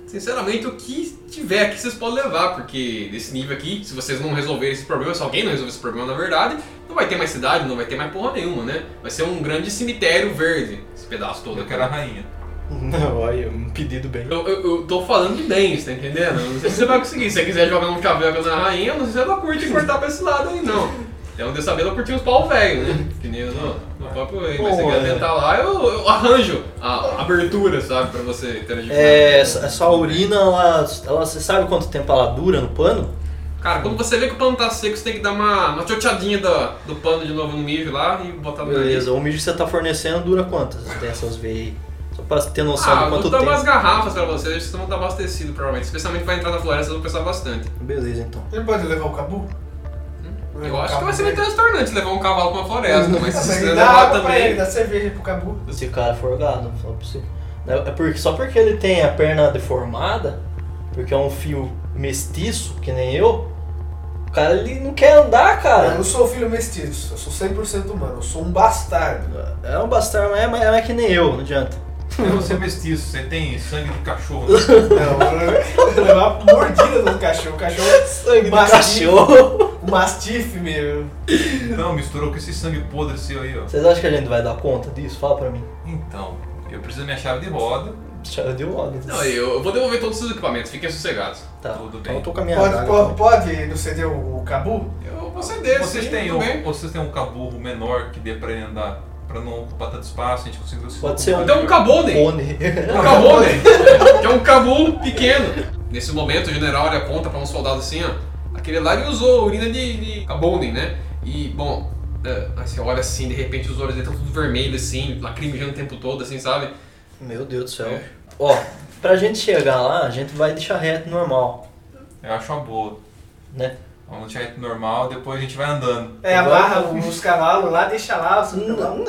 Speaker 2: Sinceramente, o que tiver aqui vocês podem levar, porque desse nível aqui, se vocês não resolverem esse problema, se alguém não resolver esse problema na verdade, não vai ter mais cidade, não vai ter mais porra nenhuma, né? Vai ser um grande cemitério verde, esse pedaço todo.
Speaker 4: Eu
Speaker 2: aqui.
Speaker 4: quero a rainha.
Speaker 3: Não, olha, um pedido bem.
Speaker 2: Eu, eu, eu tô falando de bens, tá entendendo? Não sei se você vai conseguir. Se você quiser jogar um chaveco na rainha, eu não sei se ela curte cortar pra esse lado aí, não. Até onde eu saber, ela curtiu uns pau velho, né? Que nem eu no, no próprio aí. Mas se você quer
Speaker 3: é.
Speaker 2: tentar lá, eu, eu arranjo a abertura, sabe? Pra você interagir com
Speaker 3: É, essa urina, ela, ela, você sabe quanto tempo ela dura no pano?
Speaker 2: Cara, quando você vê que o pano tá seco, você tem que dar uma, uma choteadinha do, do pano de novo no mijo lá e botar no.
Speaker 3: Beleza, o mijo que você tá fornecendo dura quantas dessas veias aí? Só pra ter noção
Speaker 2: Ah,
Speaker 3: de
Speaker 2: eu vou
Speaker 3: quanto
Speaker 2: dar
Speaker 3: tempo.
Speaker 2: umas garrafas pra vocês, vocês vão estar abastecidos provavelmente. Especialmente pra entrar na floresta, vocês vão pensar bastante.
Speaker 3: Beleza, então.
Speaker 5: Ele pode levar o cabu?
Speaker 2: Eu acho que vai ser meio transtornante levar um cavalo pra uma floresta, mas se
Speaker 5: Mas
Speaker 2: você levar
Speaker 5: ele,
Speaker 2: também.
Speaker 5: dá cerveja pro cabu.
Speaker 3: Se o cara for gado, só pra você. É porque, só porque ele tem a perna deformada, porque é um fio mestiço, que nem eu, o cara ele não quer andar,
Speaker 5: Eu
Speaker 3: cara.
Speaker 5: não sou filho mestiço, eu sou 100% humano, eu sou um bastardo.
Speaker 3: É um bastardo, mas é, mas é que nem eu, não adianta.
Speaker 4: Você é mestiço, você tem sangue de cachorro. né?
Speaker 5: Não, levar mordida do cachorro. O cachorro
Speaker 3: Sangue do cachorro.
Speaker 5: o mastife mesmo.
Speaker 4: Não, misturou com esse sangue podre seu aí, ó.
Speaker 3: Vocês acham que a gente vai dar conta disso? Fala pra mim.
Speaker 4: Então, eu preciso da minha chave de roda.
Speaker 3: Já deu ordem.
Speaker 2: Não, eu, vou devolver todos os equipamentos, fiquem sossegados.
Speaker 3: Tá,
Speaker 4: Tudo
Speaker 3: então
Speaker 4: bem.
Speaker 3: eu tô com a minha
Speaker 5: Pode, pode, pode não ceder o, o cabu?
Speaker 2: Eu vou ceder,
Speaker 4: Vocês
Speaker 2: sim,
Speaker 4: têm, um,
Speaker 2: bem.
Speaker 4: vocês têm um caburro menor que dê pra ele andar, pra não ocupar tanto espaço, a gente conseguiu se
Speaker 3: Pode ser um-
Speaker 2: Então um cabone.
Speaker 3: Pônei.
Speaker 2: Um cabone. que é um cabu pequeno. Nesse momento, o general ele aponta pra um soldado assim, ó. Aquele lá ele usou urina de, de cabone, né? E, bom, é, aí você olha assim, de repente os olhos dele estão tudo vermelhos, assim, lacrimejando o tempo todo, assim, sabe?
Speaker 3: Meu Deus do céu.
Speaker 2: É.
Speaker 3: Ó, pra gente chegar lá, a gente vai de charrete normal,
Speaker 4: Eu acho uma boa.
Speaker 3: né?
Speaker 4: Vamos deixar ele normal, depois a gente vai andando.
Speaker 5: É, amarra os cavalos lá, deixa lá os cavalos.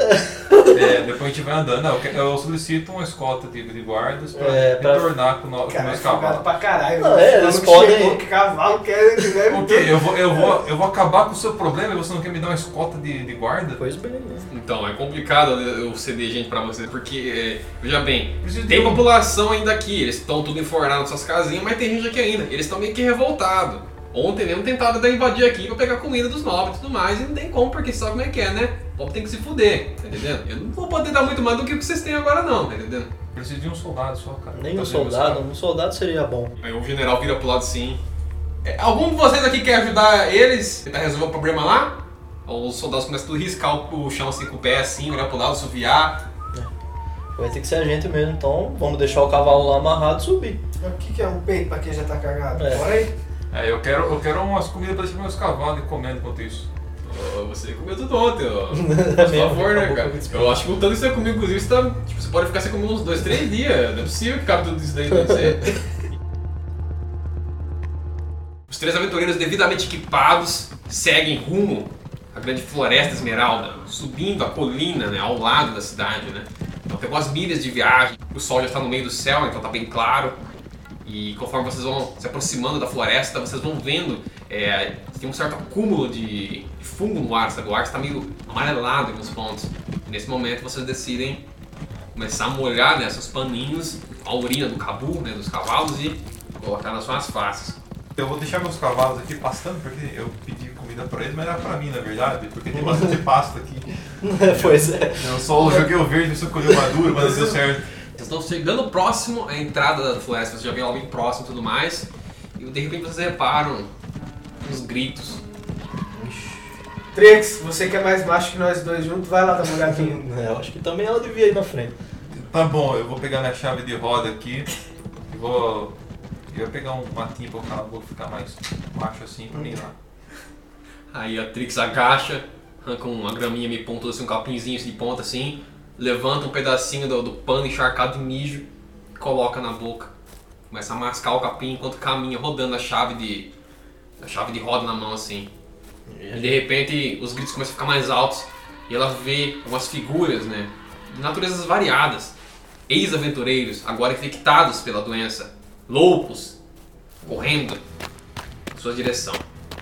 Speaker 4: É, depois a gente vai andando. Não, eu que- eu solicito uma escolta de, de guardas pra
Speaker 3: É, pra-
Speaker 4: retornar com, no, com
Speaker 5: Cara, é
Speaker 4: meus
Speaker 5: folgado
Speaker 4: cavalos.
Speaker 5: pra caralho.
Speaker 3: Não, é, eles podem-
Speaker 5: chegou, Que cavalo quer. quer-
Speaker 4: O quê? Eu vou, eu, vou, eu vou acabar com o seu problema e você não quer me dar uma escolta de, de guarda?
Speaker 3: Pois bem, né?
Speaker 2: Então, é complicado eu ceder gente pra você, porque, é, veja bem,
Speaker 4: Preciso de
Speaker 2: tem
Speaker 4: um-
Speaker 2: população ainda aqui, eles estão tudo enfornados nas suas casinhas, mas tem gente aqui ainda, eles estão meio que revoltados. Ontem mesmo tentaram dar invadir aqui pra pegar comida dos nobres e tudo mais, e não tem como, porque sabe como é que é, né? O povo tem que se fuder, tá entendendo? Eu não vou poder dar muito mais do que o que vocês têm agora não, tá entendendo?
Speaker 4: Preciso de um soldado só, cara.
Speaker 3: Nem um
Speaker 4: Fazer meus
Speaker 3: soldado, um soldado seria bom.
Speaker 2: Aí o general vira pro lado assim. "É, algum de vocês aqui quer ajudar eles? Tentar resolver o problema lá? Os soldados começam tudo a riscar o chão assim com o pé assim, olhar pro lado, suviar.
Speaker 3: Vai ter que ser a gente mesmo, então vamos deixar o cavalo lá amarrado e subir.
Speaker 5: O que, que é um peito pra quem já tá cagado?
Speaker 3: É.
Speaker 5: Bora aí.
Speaker 4: É, eu quero, eu quero umas comidas pra deixar meus cavalos comendo enquanto isso.
Speaker 2: Você comeu tudo ontem, ó. Por favor, né, cara?
Speaker 3: o
Speaker 2: Eu acho que lutando isso comigo, inclusive, você, tá, tipo, você pode ficar sem comer uns dois, três dias. Não é possível que cabe tudo isso daí pra você. Os três aventureiros devidamente equipados seguem rumo à grande floresta esmeralda, subindo a colina né, ao lado da cidade. Né? Então tem algumas milhas de viagem, o sol já está no meio do céu, então está bem claro. E conforme vocês vão se aproximando da floresta, vocês vão vendo é, tem um certo acúmulo de, fungo no ar, sabe? O ar está meio amarelado em alguns pontos. E nesse momento vocês decidem começar a molhar né, seus paninhos, a urina do cabu, né, dos cavalos e colocar nas suas faces.
Speaker 4: Eu vou deixar meus cavalos aqui pastando, porque eu pedi comida pra eles, mas era pra mim, na verdade, porque tem bastante pasto aqui.
Speaker 3: pois é.
Speaker 4: Eu só joguei o verde, só colheu maduro, mas não deu certo.
Speaker 2: Vocês estão chegando próximo à entrada da floresta, vocês já vêem ela bem próximo e tudo mais. E de repente vocês reparam uns gritos.
Speaker 5: Trex, você que é mais macho que nós dois juntos, vai lá dar uma olhadinha.
Speaker 3: É, eu acho que também ela devia ir na frente.
Speaker 4: Tá bom, eu vou pegar minha chave de roda aqui e vou. Eu vou pegar um matinho pra eu vou ficar mais macho assim pra mim lá.
Speaker 2: Aí a Trix agacha, arranca uma graminha meio pontuda, assim, um capinzinho de ponta assim, levanta um pedacinho do, do pano encharcado de mijo, coloca na boca. Começa a mascar o capim enquanto caminha, rodando a chave de. a chave de roda na mão assim. E de repente os gritos começam a ficar mais altos. e ela vê umas figuras, né, de naturezas variadas, ex-aventureiros, agora infectados pela doença, loucos, correndo em sua direção.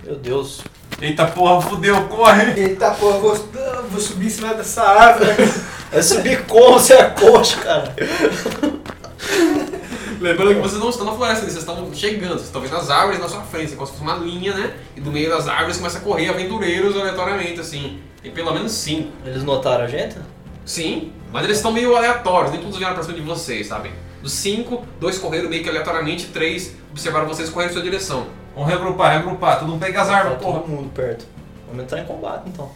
Speaker 3: Meu Deus.
Speaker 4: Eita porra, fudeu, corre!
Speaker 5: Eita porra, vou, vou subir em cima dessa árvore.
Speaker 3: Vai subir como você é coxa, cara?
Speaker 2: Lembrando que vocês não estão na floresta, vocês estão chegando, vocês estão vendo as árvores na sua frente, como se fosse uma linha, né? E do meio das árvores começa a correr aventureiros aleatoriamente, assim. Tem pelo menos cinco.
Speaker 3: Eles notaram a gente?
Speaker 2: Sim, mas eles estão meio aleatórios, nem todos vieram pra cima de vocês, sabe? Dos cinco, dois correram meio que aleatoriamente, três observaram vocês correndo em sua direção.
Speaker 4: Vamos regrupar, regrupar, todo mundo pega as armas, porra.
Speaker 3: todo mundo perto. Vamos entrar em combate então.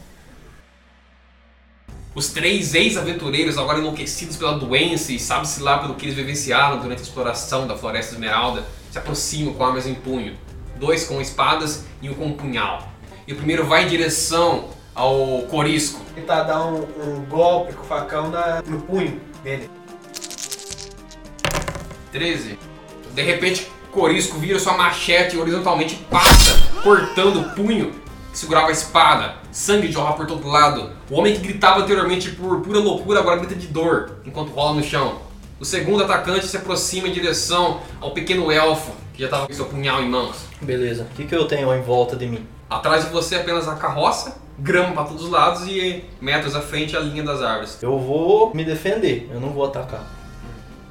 Speaker 2: Os três ex-aventureiros, agora enlouquecidos pela doença e sabe-se lá pelo que eles vivenciaram durante a exploração da Floresta Esmeralda, se aproximam com armas em punho. Dois com espadas e um com um punhal. E o primeiro vai em direção ao Corisco.
Speaker 5: Tentar dar um, um golpe com o facão na- no punho dele.
Speaker 2: 13. De repente, Corisco vira sua machete e horizontalmente passa, cortando o punho que segurava a espada. Sangue jorra por todo lado. O homem que gritava anteriormente por pura loucura agora grita de dor enquanto rola no chão. O segundo atacante se aproxima em direção ao pequeno elfo que já estava com seu punhal em mãos.
Speaker 3: Beleza. O que, que eu tenho em volta de mim?
Speaker 2: Atrás de você apenas a carroça, grama para todos os lados e metros à frente a linha das árvores.
Speaker 3: Eu vou me defender, eu não vou atacar.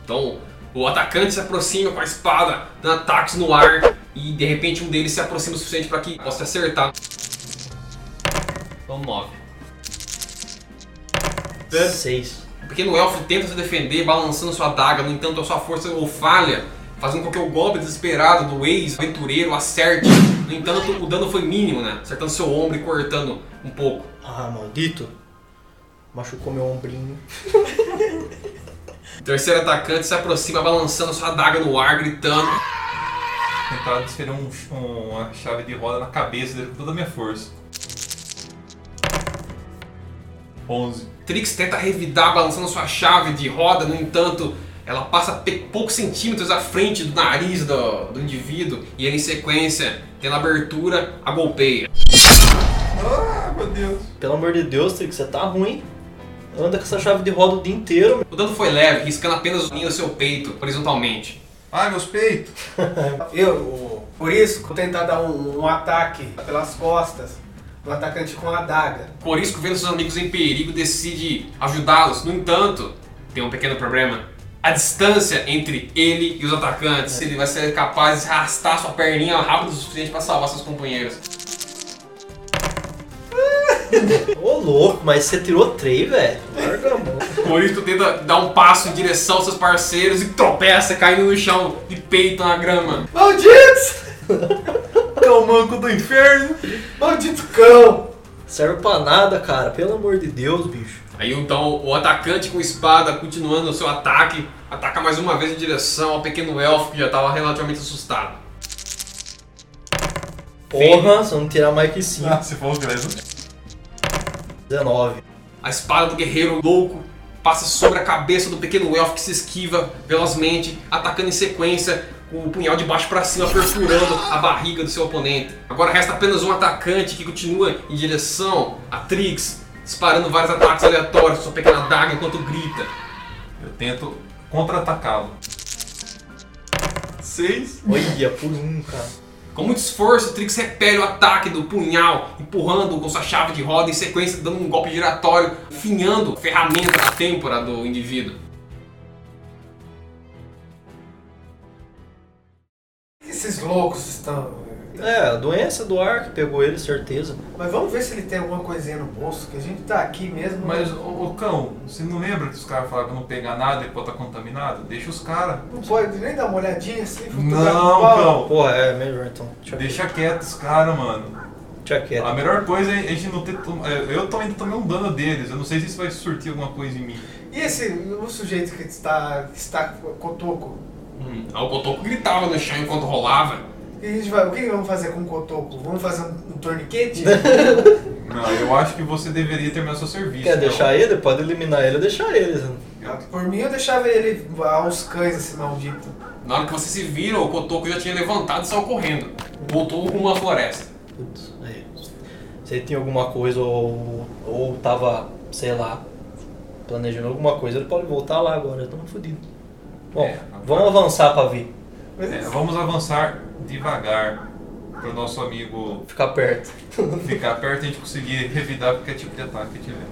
Speaker 2: Então, o atacante se aproxima com a espada, dando ataques no ar, e de repente um deles se aproxima o suficiente para que possa acertar. Então, 9.
Speaker 3: Seis.
Speaker 2: O pequeno elfo tenta se defender, balançando sua adaga, no entanto, a sua força ou falha, fazendo com que o golpe desesperado do ex-aventureiro acerte. No entanto, o dano foi mínimo, né? Acertando seu ombro e cortando um pouco.
Speaker 3: Ah, maldito. Machucou meu ombrinho.
Speaker 2: O terceiro atacante se aproxima, balançando sua adaga no ar, gritando.
Speaker 4: Tentar desferir um, um- uma chave de roda na cabeça dele com toda a minha força. 11.
Speaker 2: Trix tenta revidar balançando sua chave de roda, no entanto, ela passa poucos centímetros à frente do nariz do, do indivíduo e ele, em sequência, tendo abertura, a golpeia.
Speaker 4: Ah, meu Deus.
Speaker 3: Pelo amor de Deus, Trix, você tá ruim. Anda com essa chave de roda o dia inteiro.
Speaker 2: O dano foi leve, riscando apenas o seu peito, horizontalmente.
Speaker 4: Ai, meus peitos.
Speaker 5: Eu, por isso, vou tentar dar um, um ataque pelas costas no atacante com a adaga.
Speaker 2: Corisco, vendo seus amigos em perigo, decide ajudá-los. No entanto, tem um pequeno problema. A distância entre ele e os atacantes. Ele vai ser capaz de arrastar sua perninha rápido o suficiente para salvar seus companheiros.
Speaker 3: Ô louco, mas você tirou três, velho. Larga a mão.
Speaker 2: Corisco tenta dar um passo em direção aos seus parceiros e tropeça, caindo no chão de peito na grama.
Speaker 5: Malditos!
Speaker 4: Cão manco do inferno.
Speaker 5: Maldito cão!
Speaker 3: Serve pra nada, cara. Pelo amor de Deus, bicho.
Speaker 2: Aí então o atacante com espada, continuando o seu ataque, ataca mais uma vez em direção ao pequeno elfo que já estava relativamente assustado.
Speaker 3: Porra, se eu não tirar mais que 5.
Speaker 4: Ah, se for o Gleison.
Speaker 3: 19.
Speaker 2: A espada do guerreiro louco passa sobre a cabeça do pequeno elfo que se esquiva velozmente, atacando em sequência com o punhal de baixo para cima, perfurando a barriga do seu oponente. Agora resta apenas um atacante que continua em direção a Trix, disparando vários ataques aleatórios com sua pequena daga enquanto grita.
Speaker 4: Eu tento contra-atacá-lo. 6.
Speaker 3: Olha, por um, cara.
Speaker 2: Com muito esforço, Trix repele o ataque do punhal, empurrando com sua chave de roda em sequência, dando um golpe giratório, finhando a ferramenta na têmpora do indivíduo.
Speaker 5: Esses loucos estão.
Speaker 3: É, a doença do ar que pegou ele, certeza.
Speaker 5: Mas vamos ver se ele tem alguma coisinha no bolso, que a gente tá aqui mesmo.
Speaker 4: Mas, ô, ô, cão, você não lembra que os caras falaram que não pegar nada e pode estar contaminado? Deixa os caras.
Speaker 5: Não pode nem dar uma olhadinha assim,
Speaker 4: Não, cão.
Speaker 3: Porra, é melhor então. Deixa,
Speaker 4: Deixa quieto os caras, mano.
Speaker 3: deixa quieto.
Speaker 4: A melhor coisa é a gente não ter. tom- é, Eu tô ainda tomei um dano deles. Eu não sei se isso vai surtir alguma coisa em mim.
Speaker 5: E esse, o sujeito que está, que está cotoco?
Speaker 2: Hum, aí o Cotoco gritava no chão enquanto rolava.
Speaker 5: E a gente vai, o que vamos fazer com o cotoco? Vamos fazer um, um torniquete?
Speaker 4: Não, eu acho que você deveria terminar seu serviço.
Speaker 3: Quer
Speaker 4: cão.
Speaker 3: deixar ele? Pode eliminar ele, deixar ele.
Speaker 5: Por mim eu deixava ele aos cães, esse maldito.
Speaker 2: Na hora que você se vira, o Cotoco já tinha levantado e saiu correndo. Voltou rumo à floresta.
Speaker 3: Putz, aí. Se ele tinha alguma coisa ou, ou tava, sei lá, planejando alguma coisa, ele pode voltar lá agora, estamos fodidos. Bom,
Speaker 4: É,
Speaker 3: vamos avançar pra ver.
Speaker 4: É, vamos avançar devagar para o nosso amigo
Speaker 3: Ficar perto.
Speaker 4: ficar perto e a gente conseguir revidar qualquer tipo de ataque que tiver.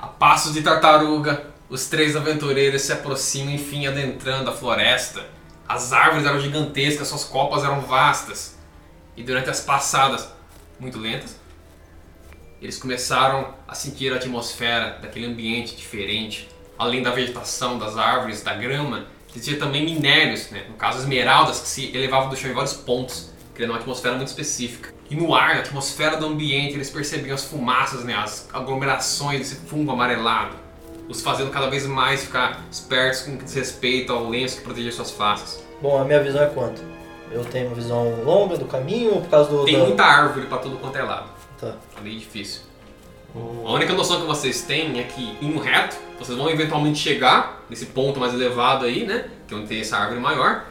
Speaker 2: A passos de tartaruga, os três aventureiros se aproximam, enfim, adentrando a floresta. As árvores eram gigantescas, suas copas eram vastas. E durante as passadas, muito lentas, eles começaram a sentir a atmosfera daquele ambiente diferente. Além da vegetação, das árvores, da grama, existia também minérios, né? no caso esmeraldas, que se elevavam do chão em vários pontos, criando uma atmosfera muito específica. E no ar, na atmosfera do ambiente, eles percebiam as fumaças, né? as aglomerações desse fungo amarelado, os fazendo cada vez mais ficar espertos com respeito ao lenço que protegia suas faces.
Speaker 3: Bom, a minha visão é quanto? Eu tenho uma visão longa do caminho por causa do.
Speaker 2: Tem
Speaker 3: da-
Speaker 2: muita árvore pra tudo quanto é lado.
Speaker 3: Tá.
Speaker 2: É meio difícil.
Speaker 4: O-
Speaker 2: A única noção que vocês têm é que indo reto, vocês vão eventualmente chegar nesse ponto mais elevado aí, né? Que é onde tem essa árvore maior.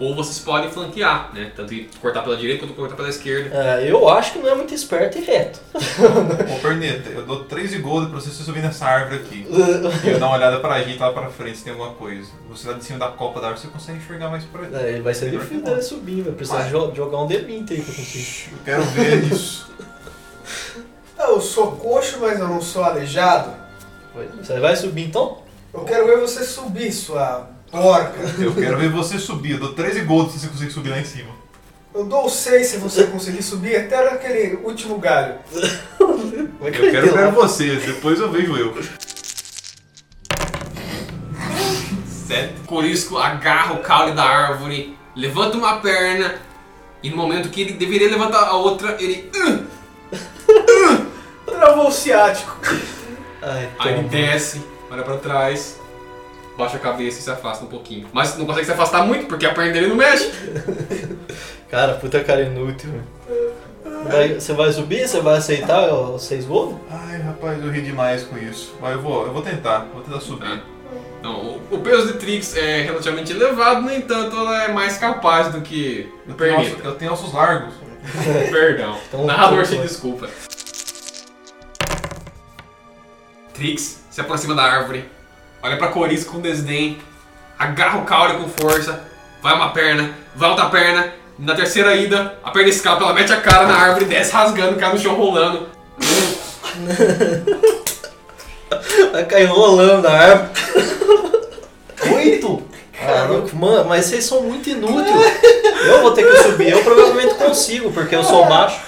Speaker 2: Ou vocês podem flanquear, né? Tanto cortar pela direita quanto cortar pela esquerda.
Speaker 3: É, eu acho que não é muito esperto e reto.
Speaker 4: Ô Perneta, eu dou 3 de gold pra você subir nessa árvore aqui. E eu dar uma olhada pra gente lá pra frente se tem alguma coisa. Você lá de cima da copa da árvore, você consegue enxergar mais por aí.
Speaker 3: É, vai ser difícil dele subir, vai precisar jo- jogar um D20 aí pra conseguir.
Speaker 4: Eu quero ver isso.
Speaker 5: Eu sou coxo, mas eu não sou aleijado.
Speaker 3: Você vai subir então?
Speaker 5: Eu quero ver você subir, sua porca.
Speaker 4: Eu quero ver você subir. Eu dou 13 gold se você conseguir subir lá em cima.
Speaker 5: Eu dou seis se você conseguir subir até naquele último galho.
Speaker 4: Eu quero ver você, depois eu vejo eu.
Speaker 2: Certo? Corisco agarra o caule da árvore, levanta uma perna, e no momento que ele deveria levantar a outra, ele.
Speaker 5: Travou o ciático.
Speaker 3: Ai,
Speaker 2: Aí ele desce, olha pra trás, baixa a cabeça e se afasta um pouquinho. Mas não consegue se afastar muito porque a perna dele não mexe.
Speaker 3: Cara, puta cara inútil. Vai- você vai subir? Você vai aceitar os 6 gols?
Speaker 4: Ai, rapaz, eu ri demais com isso. Mas eu vou, eu vou tentar, vou tentar subir.
Speaker 2: Então, o, o peso de Trix é relativamente elevado, no entanto, ela é mais capaz do que o
Speaker 4: Eu tenho,
Speaker 2: Pernita.
Speaker 4: ossos, eu tenho ossos largos.
Speaker 2: Perdão.
Speaker 3: Então,
Speaker 2: narrador se desculpa. Trix se aproxima da árvore, olha pra Corisco com desdém, agarra o caule com força, vai uma perna, vai outra perna, na terceira ida, a perna escapa, ela mete a cara na árvore, desce rasgando, cai no chão rolando.
Speaker 3: Vai cair rolando na árvore. Oito? Caramba, mano, mas vocês são muito inúteis. Eu vou ter que subir. Eu provavelmente consigo, porque eu sou baixo.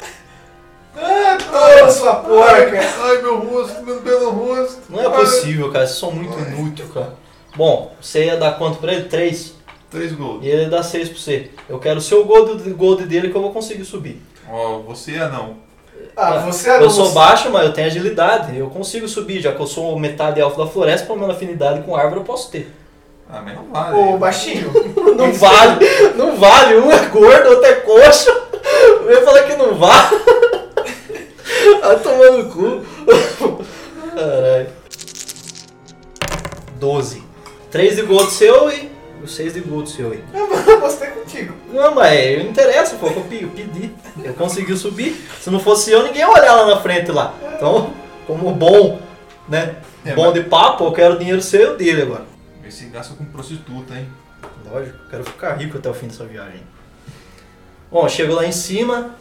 Speaker 5: Toma, sua porca.
Speaker 4: Ai, meu rosto, meu belo rosto.
Speaker 3: Não é possível, cara. Vocês são muito inúteis, cara. Bom, você ia dar quanto pra ele? Três.
Speaker 4: 3 gold.
Speaker 3: E ele dá seis pra você. Eu quero o seu gold, gold dele que eu vou conseguir subir.
Speaker 4: Ó, você é não.
Speaker 5: Ah, você era
Speaker 3: Eu sou
Speaker 5: você-
Speaker 3: baixo, mas eu tenho agilidade. Eu consigo subir, já que eu sou metade elfo da floresta, pelo menos afinidade com árvore eu posso ter.
Speaker 4: Ah, mas não vale.
Speaker 5: Ô, baixinho.
Speaker 3: Não vale, não vale. Um é gordo, outro é coxo. Eu ia falar que não vale. Vai tomar no cu. Caralho. 12. 3 de gold seu e. 6 de gold seu aí.
Speaker 5: Eu gostei contigo.
Speaker 3: Não, mas não interessa, que eu pe- eu pedi. Eu consegui subir. Se não fosse eu, ninguém ia olhar lá na frente lá. Então, como bom, né?
Speaker 4: É,
Speaker 3: bom de papo, eu quero dinheiro seu dele agora.
Speaker 4: Vê se gasta com prostituta, hein?
Speaker 3: Lógico, quero ficar rico até o fim dessa viagem. Bom, eu chego lá em cima,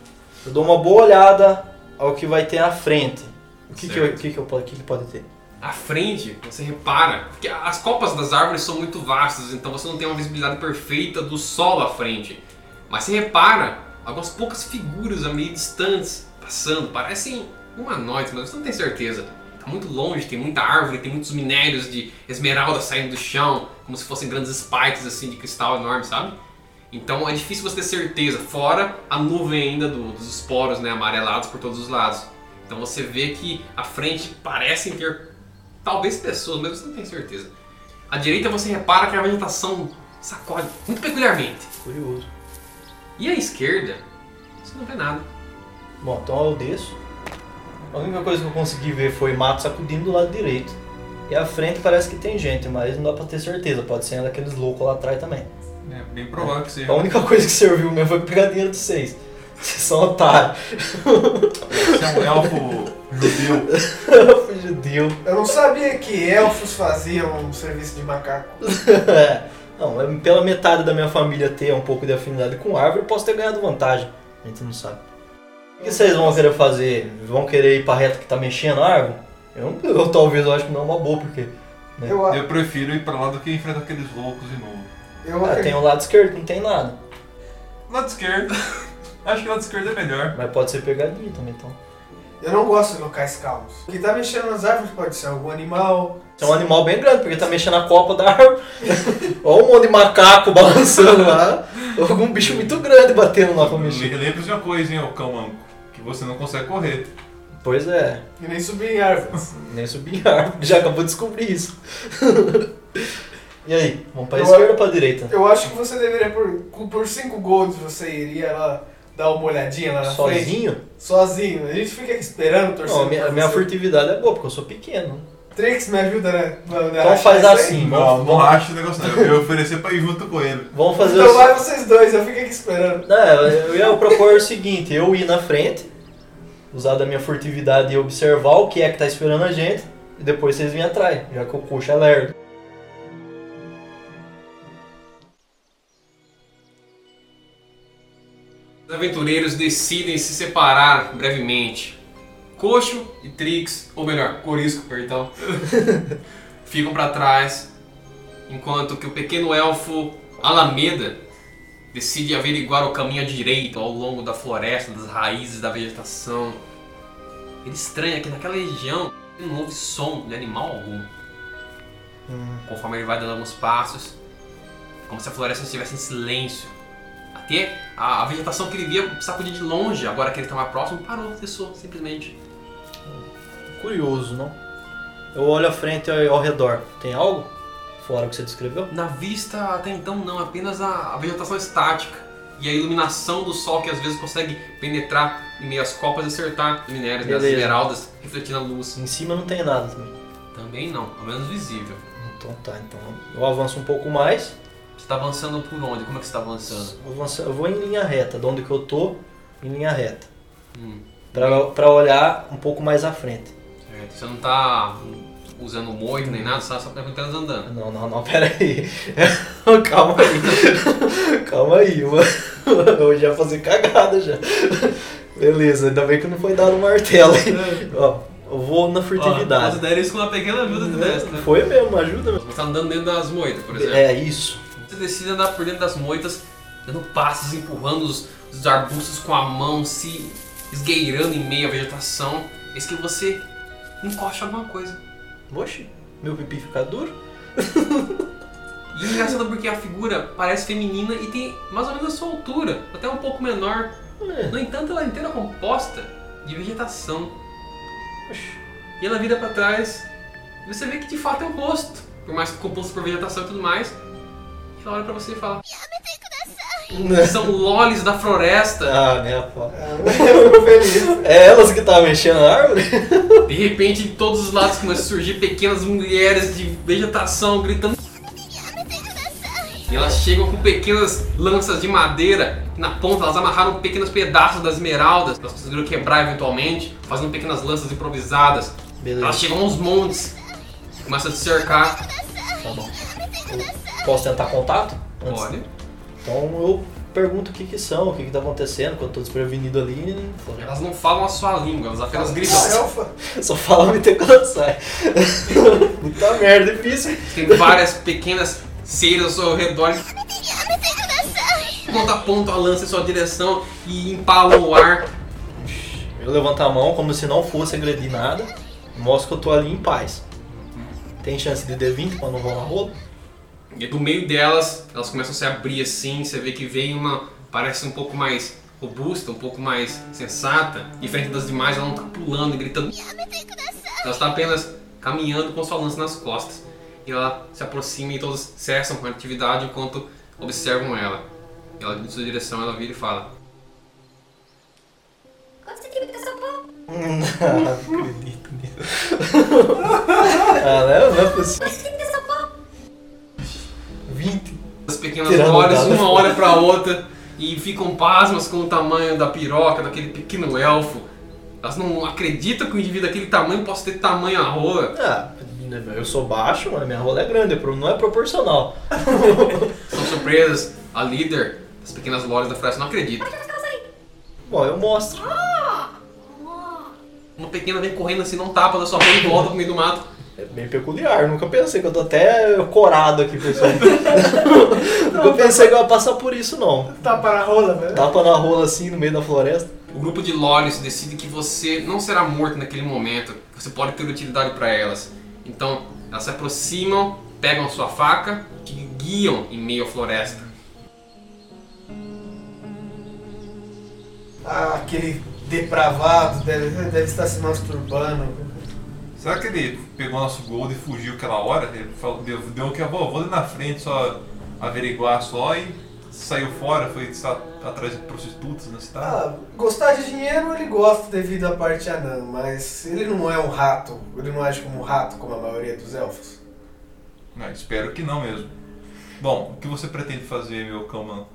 Speaker 3: eu dou uma boa olhada ao que vai ter à frente. O que, que, eu- que, que, eu, que, que pode ter?
Speaker 2: À frente, você repara, porque as copas das árvores são muito vastas, então você não tem uma visibilidade perfeita do solo à frente. Mas você repara algumas poucas figuras a meio distantes passando, parecem humanoides, mas você não tem certeza. Tá muito longe, tem muita árvore, tem muitos minérios de esmeralda saindo do chão, como se fossem grandes spikes assim de cristal enorme, sabe? Então é difícil você ter certeza, fora a nuvem ainda do- dos esporos né, amarelados por todos os lados. Então você vê que à frente parecem ter talvez pessoas, mas você não tem certeza. À direita você repara que a vegetação sacode muito peculiarmente.
Speaker 3: Curioso.
Speaker 2: E à esquerda, você não vê nada.
Speaker 3: Bom, então eu desço. A única coisa que eu consegui ver foi mato sacudindo do lado direito. E à frente parece que tem gente, mas não dá pra ter certeza. Pode ser daqueles loucos lá atrás também.
Speaker 4: É bem provável que seja.
Speaker 3: A única coisa que serviu mesmo foi pegar dinheiro de vocês. Vocês são otários.
Speaker 4: Você é um elfo judeu.
Speaker 3: Eu fui judeu.
Speaker 5: Eu não sabia que elfos faziam um serviço de macaco.
Speaker 3: É. Não, é pela metade da minha família ter um pouco de afinidade com árvore, eu posso ter ganhado vantagem. A gente não sabe. O que vocês vão querer fazer? Vão querer ir pra reta que tá mexendo a árvore? Eu, eu talvez eu acho que não é uma boa, porque.
Speaker 5: Eu, a-
Speaker 4: Eu prefiro ir pra lá do que enfrentar aqueles loucos de novo.
Speaker 5: Eu
Speaker 3: Ah, tem o lado esquerdo, não tem nada.
Speaker 4: Lado esquerdo. Acho que o lado esquerdo é melhor.
Speaker 3: Mas pode ser pegadinha também, então.
Speaker 5: Eu não gosto de locais calmos. O que tá mexendo nas árvores pode ser algum animal.
Speaker 3: Isso é um animal bem grande, porque tá mexendo a copa da árvore. Olha um monte de macaco balançando lá. Algum bicho muito grande batendo lá pra mexer.
Speaker 4: Lembre-se de uma coisa, hein, ô cão manco. Que você não consegue correr.
Speaker 3: Pois é,
Speaker 5: E nem subir em árvores.
Speaker 3: nem subir em árvore. Já acabou de descobrir isso. e aí, vamos pra
Speaker 5: Eu-
Speaker 3: esquerda ou pra direita?
Speaker 5: Eu acho que você deveria, por, por 5 golds, você iria lá dar uma olhadinha lá na frente.
Speaker 3: Sozinho?
Speaker 5: Sozinho. A gente fica aqui esperando, torcendo.
Speaker 3: Não, a minha, a minha furtividade é boa, porque eu sou pequeno.
Speaker 5: Trix, me ajuda, né?
Speaker 3: Então faz assim,
Speaker 4: Não,
Speaker 3: vamos,
Speaker 4: não acho o negócio não. Eu ia oferecer pra ir junto com ele.
Speaker 3: vamos fazer
Speaker 5: Então
Speaker 3: o
Speaker 5: vai vocês dois, eu fico aqui esperando.
Speaker 3: Não, eu ia propor o seguinte, eu ir na frente, usar da minha furtividade e observar o que é que tá esperando a gente, e depois vocês vêm atrás, já que o coxo é lerdo.
Speaker 2: Os aventureiros decidem se separar brevemente. Coxo e Trix, ou melhor, Corisco, perdão, ficam para trás, enquanto que o pequeno elfo Alameda decide averiguar o caminho à direita ao longo da floresta, das raízes da vegetação. Ele estranha que naquela região não houve som de animal algum. Conforme ele vai dando alguns passos, como se a floresta estivesse em silêncio. Até a, a vegetação que ele via sacudir de longe, agora que ele está mais próximo, parou, cessou, simplesmente.
Speaker 3: Curioso, não? Eu olho à frente e ao redor. Tem algo? Fora o que você descreveu?
Speaker 2: Na vista, até então, não, apenas a, a vegetação estática e a iluminação do sol que às vezes consegue penetrar em meio às copas e acertar os minérios, né, as esmeraldas, refletindo a luz.
Speaker 3: Em cima não tem nada também.
Speaker 2: Também não, ao menos visível.
Speaker 3: Então tá, então eu avanço um pouco mais.
Speaker 2: Você está avançando por onde? Como é que você está avançando?
Speaker 3: Eu vou em linha reta, de onde que eu tô, em linha reta.
Speaker 2: Hum,
Speaker 3: Pra, pra olhar um pouco mais à frente.
Speaker 2: certo. Você não está usando moito nem nada, você está só apenas andando.
Speaker 3: Não, não, não, pera aí. Calma aí. Calma aí, mano. Eu já fazer cagada já. Beleza, ainda bem que não foi dado um martelo aí. Ó, eu vou na furtividade.
Speaker 2: Considere isso como uma pequena ajuda de mestre, né?
Speaker 3: Foi mesmo, ajuda mesmo.
Speaker 2: Você está andando dentro das moitas, por exemplo.
Speaker 3: É isso.
Speaker 2: Você decide andar por dentro das moitas, dando passos, empurrando os, os arbustos com a mão, se esgueirando em meio à vegetação. Eis que você encosta alguma coisa.
Speaker 3: Oxe, meu pipi fica duro?
Speaker 2: E é engraçado porque a figura parece feminina e tem mais ou menos a sua altura, até um pouco menor.
Speaker 3: É.
Speaker 2: No entanto, ela é inteira composta de vegetação.
Speaker 3: Oxe.
Speaker 2: E ela vira pra trás e você vê que de fato é um rosto, por mais que composto por vegetação e tudo mais. Ela olha pra você e fala: São lolis da floresta.
Speaker 3: Ah, minha pau.
Speaker 5: Eu fico feliz.
Speaker 3: É elas que estavam mexendo na árvore?
Speaker 2: De repente, de todos os lados começam a surgir pequenas mulheres de vegetação gritando. E elas chegam com pequenas lanças de madeira. Na ponta elas amarraram pequenos pedaços das esmeraldas. Elas conseguiram quebrar eventualmente, fazendo pequenas lanças improvisadas.
Speaker 3: Beleza.
Speaker 2: Elas chegam aos montes. Começam a te cercar.
Speaker 3: Tá bom. Eu posso tentar contato? Antes?
Speaker 2: Olha.
Speaker 3: Então eu pergunto o que que são, o que que tá acontecendo, que eu tô desprevenido ali.
Speaker 2: Elas não falam a sua língua, elas apenas gritam.
Speaker 5: Ah, elfa.
Speaker 3: Só fala me ter quando sai. Puta merda, difícil.
Speaker 2: Tem várias pequenas ceiras ao redor. Quando apontam a lança em sua direção e empalam o ar.
Speaker 3: Eu levanto a mão como se não fosse agredir nada. Mostro que eu tô ali em paz. Tem chance de D20 pra não rolar rolo?
Speaker 2: E do meio delas, elas começam a se abrir assim, você vê que vem uma, parece um pouco mais robusta, um pouco mais sensata. Diferente das demais, ela não tá pulando e gritando. Ela está apenas caminhando com sua lança nas costas. E ela se aproxima e todos cessam com a atividade enquanto observam ela. E ela, em sua direção, ela vira e fala:
Speaker 3: Não acredito nisso. ah, não, não é possível.
Speaker 2: Pequenas
Speaker 3: Tirando
Speaker 2: lores,
Speaker 3: nada.
Speaker 2: uma olha pra outra e ficam pasmas com o tamanho da piroca daquele pequeno elfo. Elas não acreditam que um indivíduo daquele tamanho possa ter tamanho a rola.
Speaker 3: Ah, eu sou baixo, mas minha rola é grande, não é proporcional.
Speaker 2: São surpresas. A líder das pequenas lores da floresta não acredita.
Speaker 3: Bom, eu mostro.
Speaker 2: Uma pequena vem correndo assim, não tapa da sua mão e volta pro meio do mato.
Speaker 3: É bem peculiar, nunca pensei que eu tô até corado aqui, pessoal. nunca pensei que eu ia passar por isso, não.
Speaker 5: Tapa na rola, velho.
Speaker 3: Tapa na rola assim no meio da floresta.
Speaker 2: O grupo de lores decide que você não será morto naquele momento. Você pode ter utilidade para elas. Então, elas se aproximam, pegam a sua faca, te guiam em meio à floresta.
Speaker 5: Ah, aquele depravado deve, deve estar se masturbando.
Speaker 4: Será que ele pegou nosso gold e fugiu aquela hora? Ele falou, deu, deu que a vou, vou ali na frente só averiguar só e saiu fora, foi atrás de prostitutas na cidade.
Speaker 5: Ah, gostar de dinheiro ele gosta devido à parte anã, mas ele não é um rato. Ele não age como um rato, como a maioria dos elfos.
Speaker 4: Ah, espero que não mesmo. Bom, o que você pretende fazer, meu cão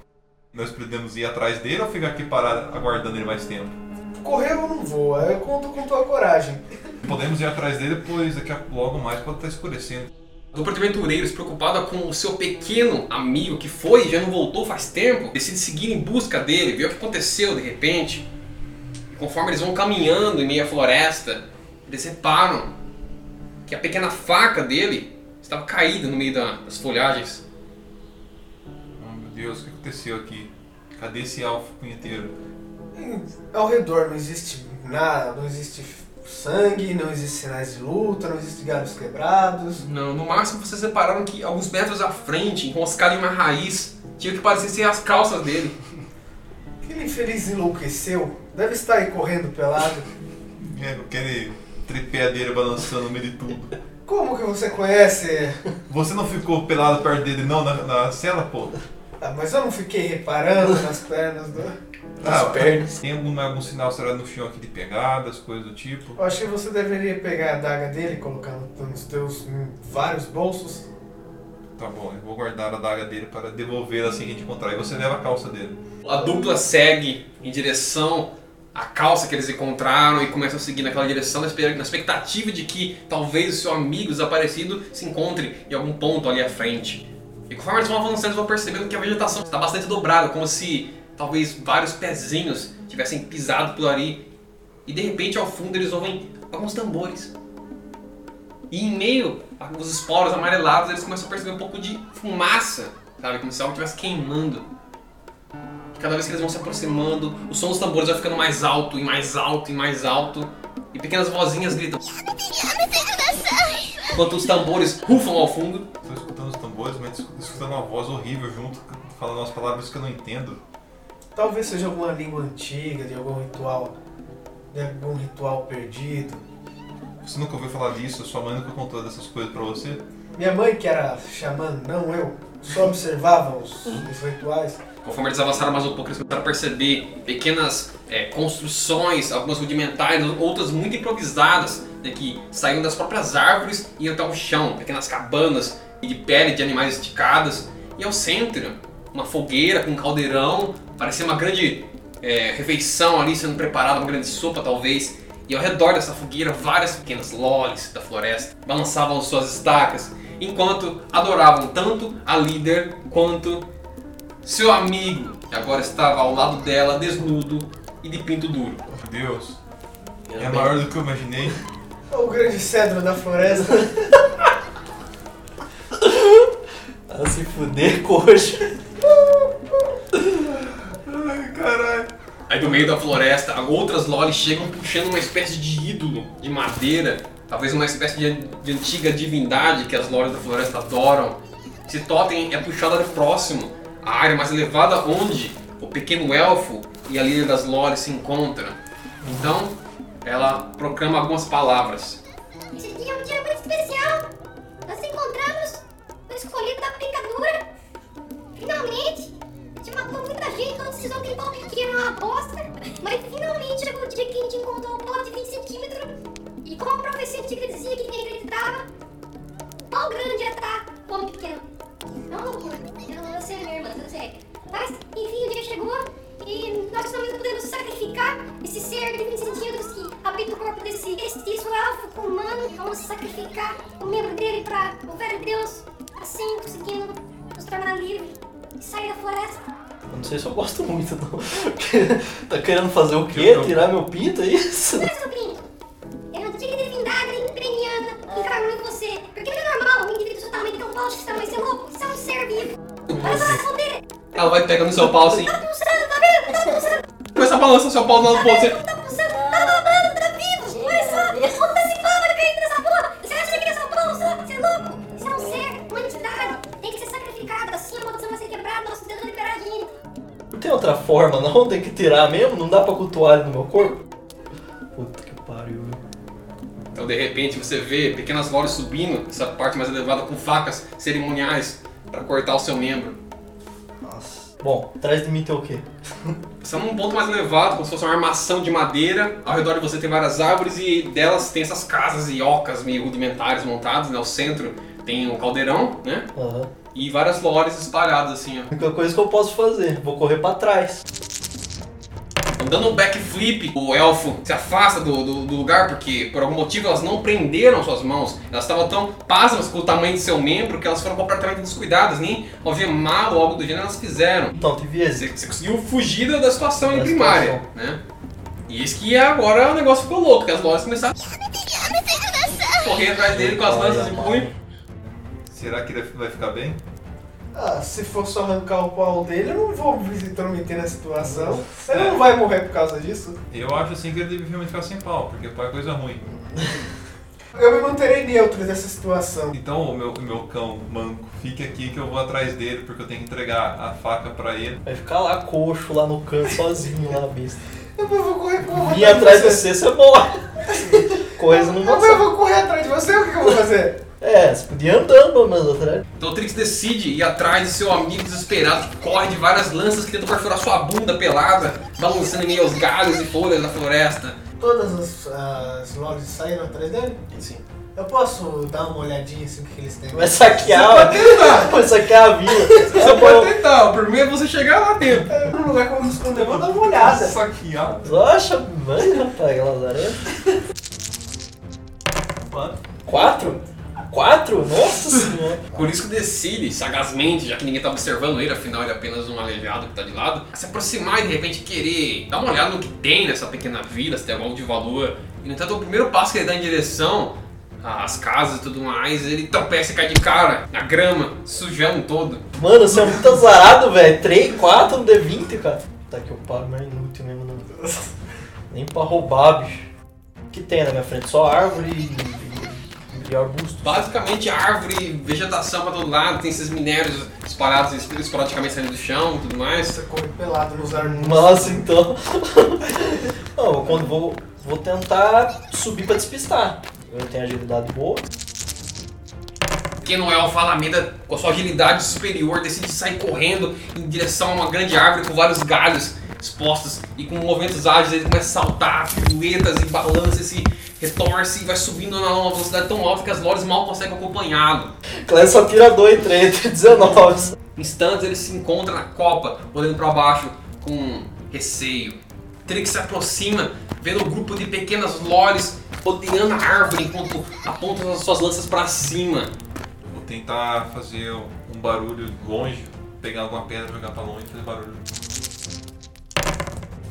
Speaker 4: Nós pretendemos ir atrás dele ou ficar aqui parado aguardando ele mais tempo?
Speaker 5: Correr eu não vou, eu conto com tua coragem.
Speaker 4: Podemos ir atrás dele, pois daqui a logo mais pode estar escurecendo.
Speaker 2: A dupla de aventureiros, preocupada com o seu pequeno amigo que foi e já não voltou faz tempo, decide seguir em busca dele, ver o que aconteceu de repente. E conforme eles vão caminhando em meio à floresta, eles reparam que a pequena faca dele estava caída no meio da- das folhagens.
Speaker 4: Oh meu Deus, o que aconteceu aqui? Cadê esse alfa punheteiro?
Speaker 5: Ao redor não existe nada, não existe sangue, não existe sinais de luta, não existe galhos quebrados.
Speaker 2: Não, no máximo vocês repararam que alguns metros à frente, enroscado em uma raiz, tinha que parecia ser as calças dele.
Speaker 5: Aquele infeliz enlouqueceu, deve estar aí correndo pelado.
Speaker 4: É, aquele tripé dele balançando no meio de tudo.
Speaker 5: Como que você conhece?
Speaker 4: Você não ficou pelado perto dele não na, na cela, pô?
Speaker 5: Ah, mas eu não fiquei reparando nas pernas do.
Speaker 3: As pernas.
Speaker 4: Tem algum, algum sinal, será no chão aqui de pegadas, coisas do tipo?
Speaker 5: Eu acho que você deveria pegar a adaga dele e colocar no- nos teus hum, vários bolsos.
Speaker 4: Tá bom, eu vou guardar a daga dele para devolvê-la assim que a gente encontrar. E você leva a calça dele.
Speaker 2: A dupla segue em direção à calça que eles encontraram e começam a seguir naquela direção na expectativa de que talvez o seu amigo desaparecido se encontre em algum ponto ali à frente. E conforme eles vão avançando, eles vão percebendo que a vegetação está bastante dobrada, como se talvez vários pezinhos tivessem pisado por ali. E de repente ao fundo eles ouvem alguns tambores. E em meio aos esporos amarelados eles começam a perceber um pouco de fumaça, sabe? Como se algo estivesse queimando. Cada vez que eles vão se aproximando, o som dos tambores vai ficando mais alto e mais alto e mais alto. E pequenas vozinhas gritam. Enquanto os tambores rufam ao fundo.
Speaker 4: Estou escutando os tambores, mas escutando uma voz horrível junto, falando umas palavras que eu não entendo.
Speaker 5: Talvez seja alguma língua antiga, de algum ritual. De algum ritual perdido.
Speaker 4: Você nunca ouviu falar disso? Sua mãe nunca contou dessas coisas pra você?
Speaker 5: Minha mãe, que era xamã, não eu, só observava os, os rituais.
Speaker 2: Conforme eles avançaram mais um pouco, eles começaram a perceber pequenas é, construções, algumas rudimentares, outras muito improvisadas, né, que saíam das próprias árvores e iam até o chão, pequenas cabanas de pele de animais esticadas. E ao centro, uma fogueira com um caldeirão, parecia uma grande é, refeição ali sendo preparada, uma grande sopa talvez. E ao redor dessa fogueira, várias pequenas lolis da floresta balançavam suas estacas, enquanto adoravam tanto a líder quanto seu amigo, que agora estava ao lado dela, desnudo e de pinto duro.
Speaker 4: Meu Deus, é maior do que eu imaginei.
Speaker 5: O grande cedro da floresta.
Speaker 3: Se fuder, coxa.
Speaker 4: Ai, caralho.
Speaker 2: Aí do meio da floresta, outras lolis chegam puxando uma espécie de ídolo de madeira, talvez uma espécie de, de antiga divindade que as lolis da floresta adoram. Esse totem é puxado ali próximo, à área mais elevada onde o pequeno elfo e a líder das lolis se encontram. Então, ela proclama algumas palavras.
Speaker 6: Esse dia é um dia muito especial. Da picadura. Finalmente, Te matou muita gente, todos esses outros pau pequeno é uma bosta. Mas finalmente chegou o dia que a gente encontrou um pau de 20 centímetros. E como a profecia antiga dizia que ninguém acreditava, pau grande ia estar como pequeno. É uma loucura. Eu não sei mesmo, eu sei. Mas, enfim, o dia chegou e nós estamos podendo sacrificar esse ser de 20 centímetros que habita o corpo desse mestiço elfo humano. Vamos sacrificar o membro dele para o velho Deus, assim conseguindo nos tornar livre e sair da floresta.
Speaker 3: Eu não sei se eu gosto muito, não. tá querendo fazer o quê? Tirar meu pinto, é isso?
Speaker 6: Não é seu pinto. É uma antiga divindade que encarnou em você. Porque não é normal um indivíduo totalmente tão forte que você vai ser louco. Isso é um ser vivo. Olha só a poder.
Speaker 2: Ela vai pegando seu pau assim,
Speaker 6: Tá pulsando, tá vendo? Tá pulsando,
Speaker 2: começa a balançar seu pau do lado pro outro.
Speaker 3: Forma, não? Tem que tirar mesmo? Não dá pra cultuar ele no meu corpo? Puta que pariu.
Speaker 2: Então, de repente, você vê pequenas lojas subindo, essa parte mais elevada, com facas cerimoniais para cortar o seu membro.
Speaker 3: Nossa. Bom, atrás de mim tem o quê?
Speaker 2: Você está num ponto mais elevado, como se fosse uma armação de madeira. Ao redor de você tem várias árvores e delas tem essas casas e ocas meio rudimentares montadas. Né? O centro tem um caldeirão, né?
Speaker 3: Aham.
Speaker 2: E várias lores espalhadas assim, ó.
Speaker 3: A única coisa que eu posso fazer, vou correr pra trás.
Speaker 2: Dando um backflip, o elfo se afasta do, do, do lugar porque, por algum motivo, elas não prenderam suas mãos. Elas estavam tão pasmas com o tamanho de seu membro que elas foram completamente descuidadas. Nem algemado ou algo do gênero elas fizeram.
Speaker 3: Então,
Speaker 2: Você,
Speaker 3: êxito.
Speaker 2: você conseguiu fugir da- da situação
Speaker 3: Da
Speaker 2: em primária,
Speaker 3: situação.
Speaker 2: né? E isso que agora o negócio ficou louco, que as lojas começaram a correr atrás dele com as lanças de punho.
Speaker 4: Será que ele vai ficar bem?
Speaker 5: Ah, se for só arrancar o pau dele, eu não vou me intrometer na situação. Ele não vai morrer por causa disso.
Speaker 4: Eu acho assim que ele deve realmente ficar sem pau, porque pau é coisa ruim.
Speaker 5: Eu me manterei neutro nessa situação.
Speaker 4: Então o meu, o meu cão manco, fique aqui que eu vou atrás dele, porque eu tenho que entregar a faca pra ele.
Speaker 3: Vai ficar lá coxo, lá no canto, sozinho, lá, besta.
Speaker 5: Eu vou correr, eu vou
Speaker 3: Vir atrás de você, você morre. Correndo não
Speaker 5: Eu
Speaker 3: vai
Speaker 5: vou correr atrás de você, o que eu vou fazer?
Speaker 3: É, você podia ir andando pelo menos atrás.
Speaker 2: Então o Trix decide ir atrás de seu amigo desesperado que corre de várias lanças que tentam perfurar sua bunda pelada, balançando em meio aos galhos e folhas da floresta.
Speaker 5: Todas as, as lojas saíram atrás dele?
Speaker 2: Assim.
Speaker 5: Eu posso dar uma olhadinha assim o que eles têm?
Speaker 3: Vai saquear,
Speaker 5: Você pode tentar.
Speaker 3: vai saquear a vila.
Speaker 2: Você pode tentar, o primeiro é você chegar lá dentro.
Speaker 5: É, No lugar vou me esconder, eu vou dar uma olhada.
Speaker 4: Saqueado.
Speaker 3: Acha, mano, rapaz, Lazarento. Quatro? Quatro? Nossa senhora.
Speaker 2: Por isso que decide, sagazmente, já que ninguém tá observando ele, afinal ele é apenas um aleijado que tá de lado, a se aproximar e de repente querer dar uma olhada no que tem nessa pequena vila, se tem algo de valor. E no entanto, o primeiro passo que ele dá em direção às casas e tudo mais, ele tropeça e cai de cara na grama, sujando todo.
Speaker 3: Mano, você é muito azarado, velho. 3, 4 no D20, cara. Tá que eu pago, mas é inútil mesmo, não. Nem pra roubar, bicho. O que tem na minha frente? Só árvore e, e arbusto.
Speaker 2: Basicamente, árvore, vegetação pra todo lado, tem esses minérios espalhados esporadicamente saindo do chão e tudo mais.
Speaker 5: Você corre pelado nos arbustos.
Speaker 3: Nossa, então. Não, quando vou, vou tentar subir pra despistar. Eu tenho agilidade boa.
Speaker 2: Pequeno elfo Alameda, com a sua agilidade superior, decide sair correndo em direção a uma grande árvore com vários galhos expostos e com movimentos ágeis ele começa a saltar, piruetas e balança, se retorce e vai subindo na uma velocidade tão alta que as lores mal conseguem acompanhá-lo.
Speaker 3: Cléo só tira 2, 3, 19.
Speaker 2: Instantes ele se encontra na copa, olhando para baixo com receio. Trix se aproxima, vendo um grupo de pequenas lores rodeando a árvore enquanto apontam as suas lanças para cima.
Speaker 4: Vou tentar fazer um barulho longe, pegar alguma pedra, jogar pra longe e fazer barulho.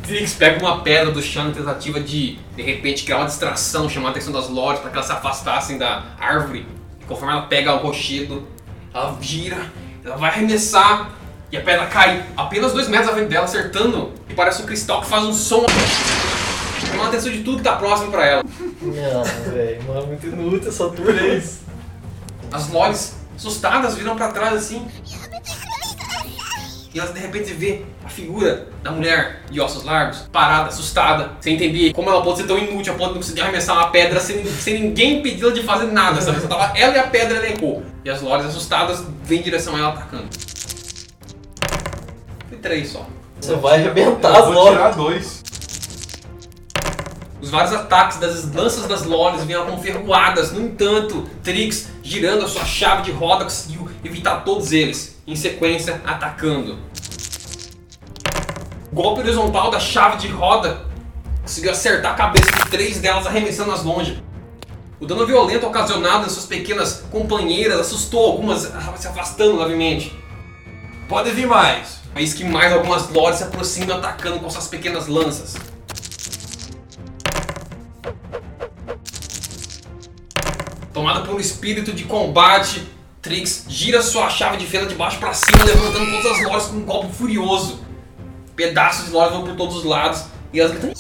Speaker 2: Trix pega uma pedra do chão na tentativa de, de repente, criar uma distração, chamar a atenção das lores para que elas se afastassem da árvore. E conforme ela pega o rochedo, ela gira, ela vai arremessar e a pedra cai apenas dois metros à frente dela, acertando. E parece um cristal que faz um som. Chamando a atenção de tudo que tá próximo para ela.
Speaker 3: Não, velho, não é muito inútil essa turma.
Speaker 2: As lores, assustadas, viram para trás assim. E elas de repente vê a figura da mulher de ossos largos, parada, assustada, sem entender como ela pode ser tão inútil a ponto de não conseguir arremessar uma pedra sem, sem ninguém impedir ela de fazer nada, sabe? Só tava ela e a pedra elencou. E as lores assustadas vêm em direção a ela atacando. três só.
Speaker 3: Você vai arrebentar as
Speaker 4: vou tirar dois.
Speaker 2: Os vários ataques das lanças das lores vieram como ferroadas. No entanto, Trix, girando a sua chave de roda, conseguiu evitar todos eles, em sequência, atacando. O golpe horizontal da chave de roda conseguiu acertar a cabeça de três delas, arremessando-as longe. O dano violento ocasionado em suas pequenas companheiras assustou algumas, se afastando levemente.
Speaker 4: Pode vir mais.
Speaker 2: Eis que mais algumas lores se aproximam atacando com suas pequenas lanças. Tomada por um espírito de combate, Trix gira sua chave de fenda de baixo para cima, levantando todas as lores com um golpe furioso. Pedaços de lores vão por todos os lados e elas gritam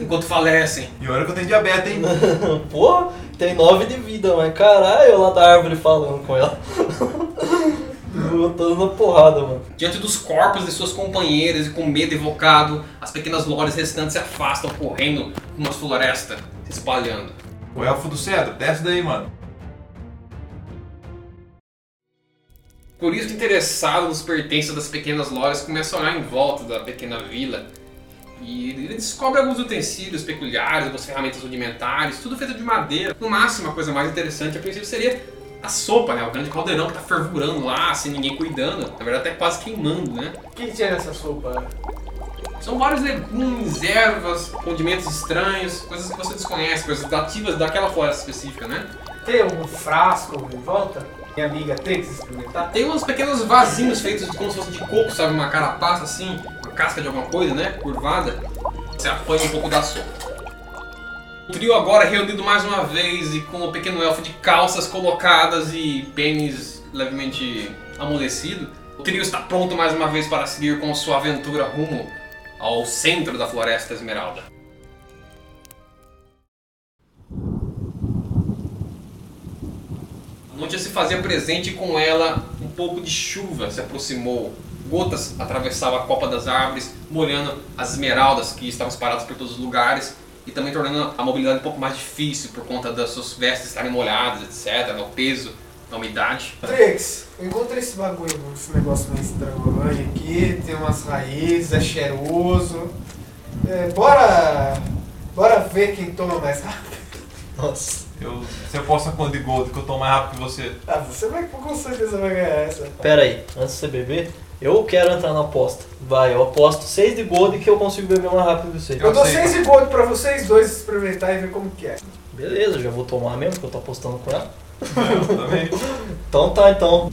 Speaker 2: enquanto falecem.
Speaker 4: E olha que eu tenho diabetes, hein?
Speaker 3: Porra, tem 9 de vida, mas caralho, eu lá da árvore falando com ela. dando uma porrada, mano.
Speaker 2: Diante dos corpos de suas companheiras e com medo evocado, as pequenas lores restantes se afastam, correndo como uma floresta, se espalhando.
Speaker 4: O elfo do cedro, desce daí, mano.
Speaker 2: Por isso, interessado nos pertences das pequenas lojas, começa a olhar em volta da pequena vila e ele descobre alguns utensílios peculiares, algumas ferramentas rudimentares, tudo feito de madeira. No máximo, a coisa mais interessante a princípio seria a sopa, né? O grande caldeirão que tá fervurando lá, sem ninguém cuidando. Na verdade, até quase queimando, né?
Speaker 5: O que, que tinha nessa sopa?
Speaker 2: São vários legumes, ervas, condimentos estranhos, coisas que você desconhece, coisas nativas daquela floresta específica, né?
Speaker 5: Tem algum frasco em volta? Minha amiga tem que se experimentar?
Speaker 2: Tem uns pequenos vasinhos feitos como se fosse de coco, sabe? Uma carapaça assim, uma casca de alguma coisa, né? Curvada. Você apanha um pouco da sopa. O trio agora reunido mais uma vez e com o pequeno elfo de calças colocadas e pênis levemente amolecido. O trio está pronto mais uma vez para seguir com sua aventura rumo ao centro da Floresta Esmeralda. A noite se fazia presente e com ela um pouco de chuva se aproximou. Gotas atravessavam a copa das árvores, molhando as esmeraldas que estavam espalhadas por todos os lugares e também tornando a mobilidade um pouco mais difícil por conta das suas vestes estarem molhadas, etc., o peso da umidade.
Speaker 5: Trix, eu encontrei esse bagulho, esse negócio meio estranho aqui, tem umas raízes, é cheiroso. É, bora. Bora ver quem toma mais rápido.
Speaker 3: Nossa.
Speaker 4: Eu, se eu posso a conta de gold que eu tô mais rápido que você.
Speaker 5: Ah, você vai com certeza vai ganhar essa.
Speaker 3: Pera aí, antes de você beber, eu quero entrar na aposta. Vai, eu aposto 6 de gold que eu consigo beber mais rápido que você.
Speaker 5: Eu dou
Speaker 4: aceito.
Speaker 5: 6 de gold pra vocês dois experimentar e ver como que é.
Speaker 3: Beleza, já vou tomar mesmo, porque eu tô apostando com ela.
Speaker 4: Eu também.
Speaker 3: Então tá, então.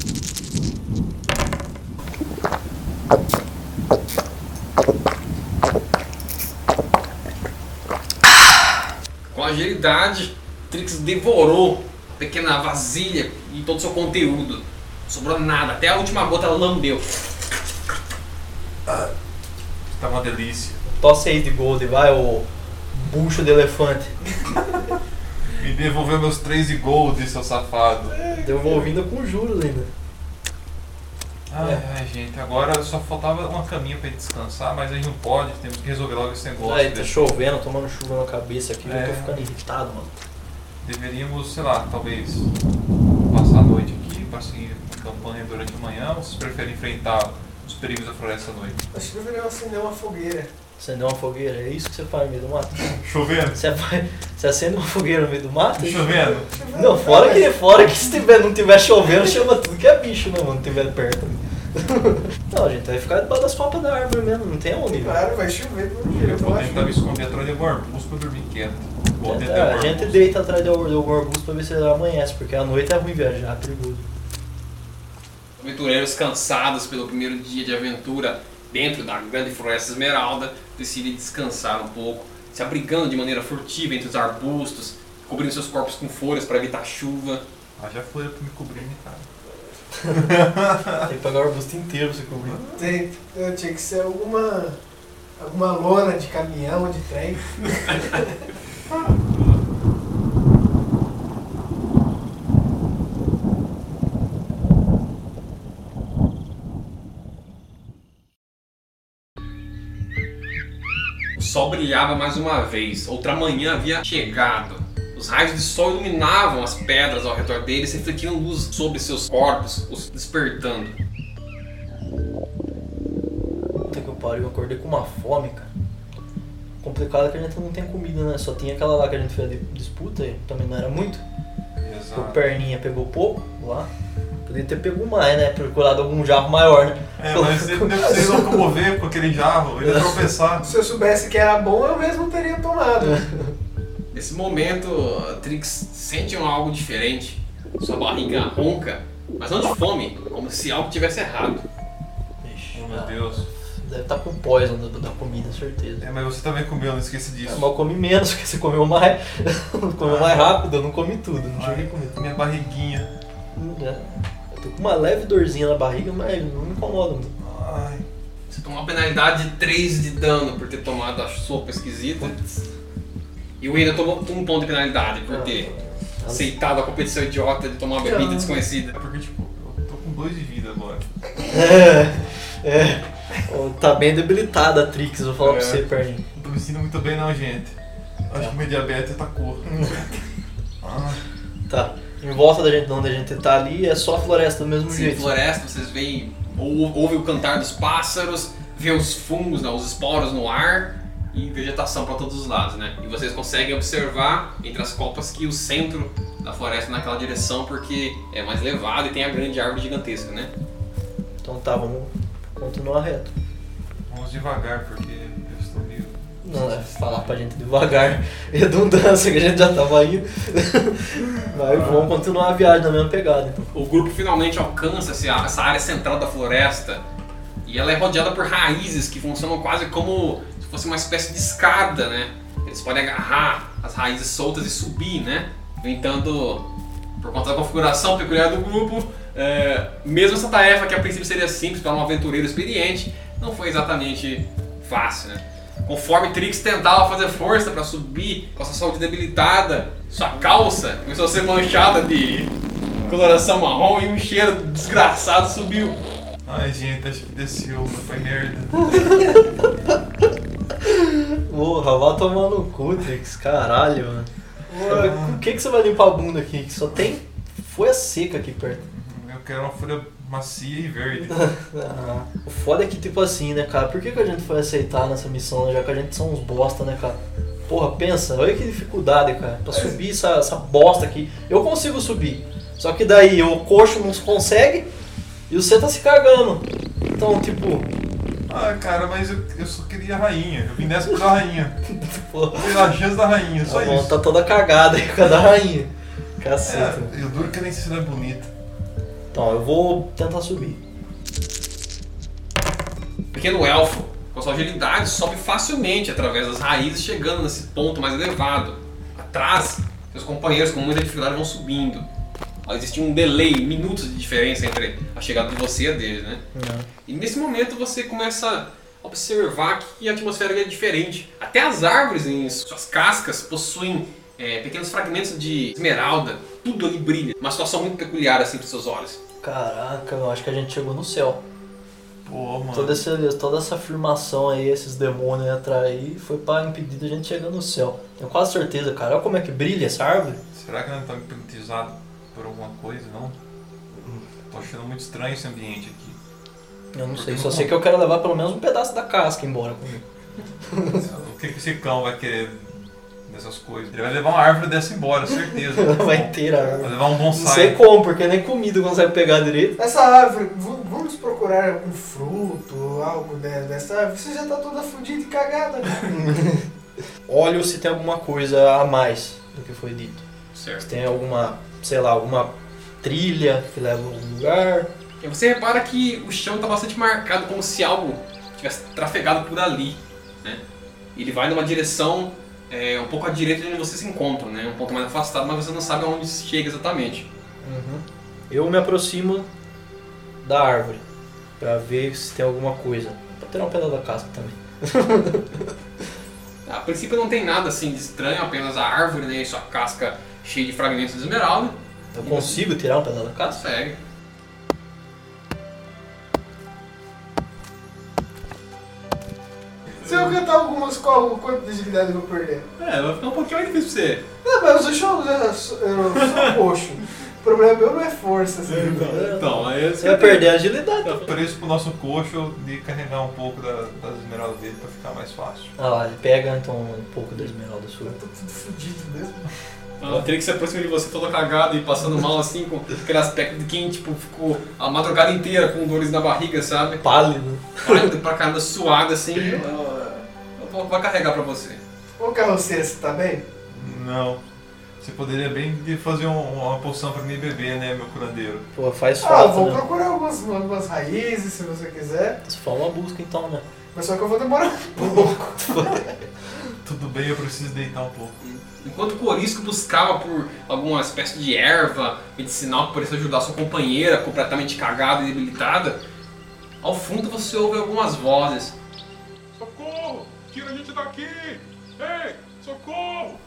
Speaker 2: Com agilidade, Trix devorou a pequena vasilha e todo o seu conteúdo. Não sobrou nada, até a última gota ela lambeu.
Speaker 4: Tá uma delícia.
Speaker 3: Tó 6 de gold, vai, ô bucho de elefante.
Speaker 4: Me devolveu meus 3 de gold, seu safado.
Speaker 3: Devolvendo com juros ainda.
Speaker 4: Ai,
Speaker 3: É.
Speaker 4: ai, gente, agora só faltava uma caminha pra gente descansar, mas a gente não pode, temos que resolver logo esse negócio.
Speaker 3: Aí, tá
Speaker 4: desse-
Speaker 3: chovendo, tomando chuva na cabeça aqui, já
Speaker 4: É.
Speaker 3: tô ficando irritado, mano.
Speaker 4: Deveríamos, sei lá, talvez passar a noite aqui a campanha durante a manhã, ou vocês preferem enfrentar os perigos da floresta à noite?
Speaker 5: Acho que deveria acender uma fogueira.
Speaker 3: Acender uma fogueira, é isso que você faz no meio do mato?
Speaker 4: Chovendo?
Speaker 3: Você, vai, você acende uma fogueira no meio do mato?
Speaker 4: Chovendo?
Speaker 3: Não, fora que, fora que se tiver, não tiver chovendo, chama tudo que é bicho, né, mano? Não tiver perto. Não, a gente vai ficar debaixo das copas da árvore mesmo, não tem onde.
Speaker 5: Claro, vai chover todo
Speaker 4: Eu
Speaker 5: jeito.
Speaker 4: vou
Speaker 5: eu acho.
Speaker 4: tentar me esconder atrás de algum arbusto pra dormir quieto. Vou
Speaker 3: É, a gente deita atrás de algum arbusto pra ver se ele amanhece, porque à noite é ruim viajar, é perigoso.
Speaker 2: Aventureiros cansados pelo primeiro dia de aventura dentro da grande floresta esmeralda decidem descansar um pouco, se abrigando de maneira furtiva entre os arbustos, cobrindo seus corpos com folhas para evitar chuva.
Speaker 4: Ah, já foi pra me cobrir, né, cara?
Speaker 3: Tem que pegar o arbusto inteiro pra você cobrir.
Speaker 5: Tem, eu tinha que ser alguma. alguma lona de caminhão ou de trem.
Speaker 2: O sol brilhava mais uma vez, outra manhã havia chegado. Os raios de sol iluminavam as pedras ao redor deles, refletindo luz sobre seus corpos, os despertando.
Speaker 3: pariu, eu acordei com uma fome, cara. Complicado que a gente não tem comida, né? Só tinha aquela lá que a gente fez de disputa, também não era muito. O
Speaker 4: Exato.
Speaker 3: perninha pegou pouco lá. Podia ter pego mais, né? Procurado algum jarro maior, né?
Speaker 4: É, mas ele deve se locomover com aquele jarro, ele ia tropeçar.
Speaker 5: Se eu soubesse que era bom, eu mesmo teria tomado.
Speaker 2: Nesse momento, Trix sente um algo diferente. Sua barriga ronca, mas não de fome, como se algo tivesse errado.
Speaker 3: Ixi,
Speaker 4: meu
Speaker 3: ah,
Speaker 4: Deus.
Speaker 3: Deve estar com poison da, da comida, certeza.
Speaker 4: É, mas você também comeu, não esqueça
Speaker 3: Ah,
Speaker 4: disso.
Speaker 3: Mas eu comi menos, porque você comeu mais. comeu mais rápido, eu não comi tudo, não cheguei a comer
Speaker 4: minha barriguinha.
Speaker 3: É. Tô com uma leve dorzinha na barriga, mas não me incomoda muito.
Speaker 4: Ai.
Speaker 2: Você toma uma penalidade de 3 de dano por ter tomado a sopa esquisita. E o ainda tomou um ponto de penalidade por ter
Speaker 3: Ah,
Speaker 2: aceitado a competição idiota de tomar uma bebida desconhecida.
Speaker 4: É porque, tipo, eu tô com dois de vida agora.
Speaker 3: É, é. Tá bem debilitada a Trix, vou falar pra
Speaker 4: É.
Speaker 3: você, perninha.
Speaker 4: Não tô me sentindo muito bem não, gente. Acho que meu diabetes atacou. Ah,
Speaker 3: Tá. Em volta da gente, de onde a gente tá ali, é só floresta do mesmo
Speaker 2: Sim,
Speaker 3: jeito.
Speaker 2: floresta, vocês veem, ou, ouve o cantar dos pássaros, vê os fungos, né, os esporos no ar e vegetação para todos os lados, né? E vocês conseguem observar entre as copas que o centro da floresta é naquela direção porque é mais elevado e tem a grande árvore gigantesca, né?
Speaker 3: Então tá, vamos continuar reto.
Speaker 4: vamos devagar, porque eu estou meio...
Speaker 3: Não, é falar pra gente devagar. Redundância que a gente já tava indo. Mas vamos continuar a viagem na mesma pegada, então.
Speaker 2: O grupo finalmente alcança essa área central da floresta e ela é rodeada por raízes que funcionam quase como se fosse uma espécie de escada, né? Eles podem agarrar as raízes soltas e subir, né? No entanto, por conta da configuração peculiar do grupo, é, mesmo essa tarefa que a princípio seria simples para um aventureiro experiente, não foi exatamente fácil, né? Conforme Trix tentava fazer força para subir com a sua saúde debilitada, sua calça começou a ser manchada de coloração marrom e um cheiro desgraçado subiu.
Speaker 4: Ai, gente, acho que desceu, mas foi merda.
Speaker 3: Porra, vai tomar no cu, Trix. Caralho, mano. Por que, que você vai limpar a bunda aqui? Que só tem folha seca aqui perto.
Speaker 4: Eu quero uma folha macia e verde.
Speaker 3: Ah, o foda é que, tipo assim, né, cara? Por que, que a gente foi aceitar nessa missão, né, já que a gente são uns bosta, né, cara? Porra, pensa, olha que dificuldade, cara. Pra subir essa, essa bosta aqui. Eu consigo subir. Só que daí o coxo não consegue e você tá se cagando. Então, tipo,
Speaker 4: Ah, cara, mas eu, eu só queria a rainha. Eu vim nessa pela rainha. Pela chance da rainha, só
Speaker 3: a mão
Speaker 4: isso.
Speaker 3: tá toda cagada aí com a da rainha. Caceta.
Speaker 4: É, eu duro que nem se ela é bonita.
Speaker 3: Então, eu vou tentar subir.
Speaker 2: O pequeno elfo, com sua agilidade, sobe facilmente através das raízes, chegando nesse ponto mais elevado. Atrás, seus companheiros com muita dificuldade vão subindo. Existe um delay, minutos de diferença entre a chegada de você e a deles, né? E nesse momento você começa a observar que a atmosfera é diferente. Até as árvores em suas cascas possuem é, pequenos fragmentos de esmeralda. Tudo ali brilha. Uma situação muito peculiar assim para seus olhos.
Speaker 3: Caraca, eu acho que a gente chegou no céu.
Speaker 4: Pô, mano.
Speaker 3: Toda essa, toda essa afirmação aí, esses demônios aí, foi pra impedir da gente chegar no céu. Tenho quase certeza, cara. Olha como é que brilha essa árvore.
Speaker 4: Será que não tá hipnotizado por alguma coisa, não? Tô achando muito estranho esse ambiente aqui.
Speaker 3: Eu não sei, só sei que eu quero levar pelo menos um pedaço da casca embora comigo.
Speaker 4: O que, que esse cão vai querer dessas coisas? Ele vai levar uma árvore dessa embora, certeza.
Speaker 3: Vai ter a
Speaker 4: Vai
Speaker 3: árvore.
Speaker 4: levar um
Speaker 3: Não sei
Speaker 4: bonsai.
Speaker 3: como, porque nem comida consegue pegar direito.
Speaker 5: Essa árvore, vamos procurar algum fruto, algo de- dessa árvore. Você já tá toda fodida e cagada. né?
Speaker 3: Olho se tem alguma coisa a mais do que foi dito. Se
Speaker 2: Certo.
Speaker 3: tem alguma, sei lá, alguma trilha que leva a algum lugar.
Speaker 2: E você repara que o chão está bastante marcado, como se algo tivesse trafegado por ali. Né? Ele vai numa direção é, um pouco à direita de onde vocês se encontram, né? um ponto mais afastado, mas você não sabe aonde chega exatamente.
Speaker 3: Eu me aproximo da árvore pra ver se tem alguma coisa. Pra tirar um pedaço da casca também.
Speaker 2: A princípio não tem nada assim de estranho, apenas a árvore né, e sua casca cheia de fragmentos de esmeralda.
Speaker 3: Eu consigo tirar um pedaço da casca?
Speaker 2: Segue.
Speaker 5: Se eu cantar algumas, qual quanto de agilidade eu vou perder?
Speaker 2: É, vai ficar um pouquinho mais difícil pra você.
Speaker 5: Não, mas eu sou, eu sou, eu sou coxo. problema meu não é força, assim.
Speaker 2: Então, aí
Speaker 3: Você vai perder a agilidade.
Speaker 4: O preço pro nosso coxo de carregar um pouco da- das esmeraldas dele pra ficar mais fácil.
Speaker 3: Ah lá, ele pega então um pouco da esmeralda sua.
Speaker 5: Eu tô tudo fudido mesmo.
Speaker 2: Ela teria que se aproximar de você todo cagado e passando mal assim, com aquele aspecto de quem, tipo, ficou a madrugada inteira com dores na barriga, sabe?
Speaker 3: Pálido.
Speaker 2: Pálido pra caramba, suado assim. Eu, eu vou, vou carregar pra você.
Speaker 5: Ô carroceiro, você tá bem?
Speaker 4: Não. Você poderia bem fazer um- uma poção pra mim beber, né, meu curandeiro?
Speaker 3: Pô, faz
Speaker 5: Ah,
Speaker 3: falta,
Speaker 5: vou
Speaker 3: né?
Speaker 5: procurar algumas, algumas raízes se você quiser.
Speaker 3: Você fala uma busca então, né?
Speaker 5: Mas só que eu vou demorar um pouco.
Speaker 4: Tudo bem, eu preciso deitar um pouco.
Speaker 2: Enquanto o Corisco buscava por alguma espécie de erva medicinal que pudesse ajudar sua companheira completamente cagada e debilitada, ao fundo você ouve algumas vozes.
Speaker 1: Socorro! Tira a gente daqui! Ei! Socorro!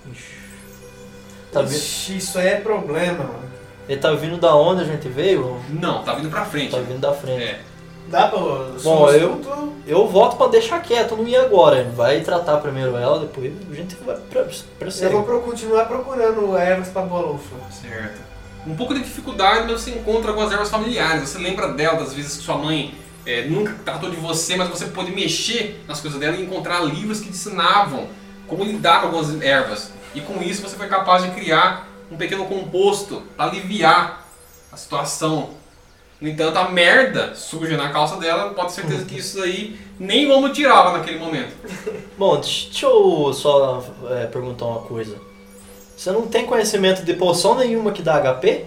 Speaker 3: Tá vi...
Speaker 5: Ixi, isso aí é problema, mano.
Speaker 3: Ele tá vindo da onde a gente veio?
Speaker 2: Não, tá vindo pra frente.
Speaker 3: Tá vindo da frente.
Speaker 2: É.
Speaker 5: Dá pra.
Speaker 3: Bom, eu- Eu voto pra deixar quieto, não ir agora. Vai tratar primeiro ela, depois a gente vai pra, pra
Speaker 5: Eu vou continuar procurando ervas pra bolufa.
Speaker 2: Certo. Um pouco de dificuldade, mas você encontra algumas ervas familiares. Você lembra dela, das vezes que sua mãe é, nunca tratou de você, mas você pôde mexer nas coisas dela e encontrar livros que te ensinavam como lidar com algumas ervas. E com isso você foi capaz de criar um pequeno composto para aliviar a situação. No entanto, a merda suja na calça dela, pode ter certeza que isso aí nem o homem tirava naquele momento.
Speaker 3: Bom, deixa eu só é, perguntar uma coisa. Você não tem conhecimento de poção nenhuma que dá HP?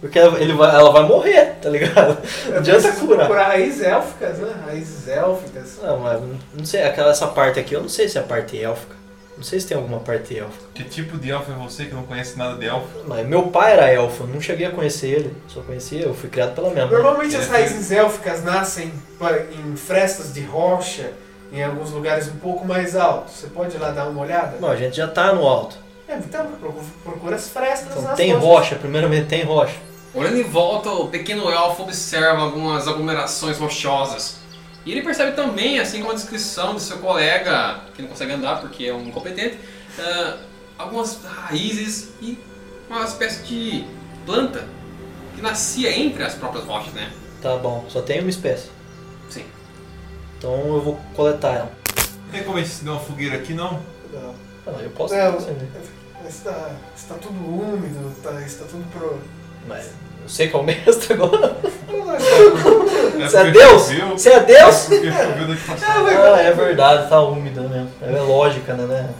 Speaker 3: Porque ele vai, ela vai morrer, tá ligado? Não
Speaker 5: Eu
Speaker 3: adianta curar.
Speaker 5: procurar raízes élficas, né? Raízes élficas.
Speaker 3: Não, mas não sei, aquela essa parte aqui, eu não sei se é a parte élfica. Não sei se tem alguma parte élfica.
Speaker 4: Que tipo de elfo é você que não conhece nada de elfo?
Speaker 3: Mas meu pai era elfo, eu não cheguei a conhecer ele. Só conhecia, eu fui criado pela minha mãe.
Speaker 5: Normalmente as raízes élficas nascem em frestas de rocha, em alguns lugares um pouco mais altos. Você pode ir lá dar uma olhada?
Speaker 3: Não, a gente já tá no alto.
Speaker 5: É, então procura, procura as frestas
Speaker 3: Então,
Speaker 5: nas
Speaker 3: tem
Speaker 5: rochas.
Speaker 3: rocha, primeiramente tem rocha.
Speaker 2: Olhando em volta, o pequeno elfo observa algumas aglomerações rochosas. E ele percebe também, assim como a descrição de seu colega, que não consegue andar porque é um incompetente, ah, algumas raízes e uma espécie de planta que nascia entre as próprias rochas, né?
Speaker 3: Tá bom, só tem uma espécie.
Speaker 2: Sim.
Speaker 3: Então eu vou coletar ela.
Speaker 4: Tem como a gente dar uma fogueira aqui, não?
Speaker 5: Não.
Speaker 3: Ah, eu posso
Speaker 5: É,
Speaker 3: acender.
Speaker 5: Está, está tudo úmido, tá, está tudo pro.
Speaker 3: Mas eu sei que é o mestre agora. Você é Deus?
Speaker 4: choveu.
Speaker 3: Você é Deus?
Speaker 4: Daqui pra cima.
Speaker 3: Ah, é verdade, tá úmido mesmo. É lógica, né? né?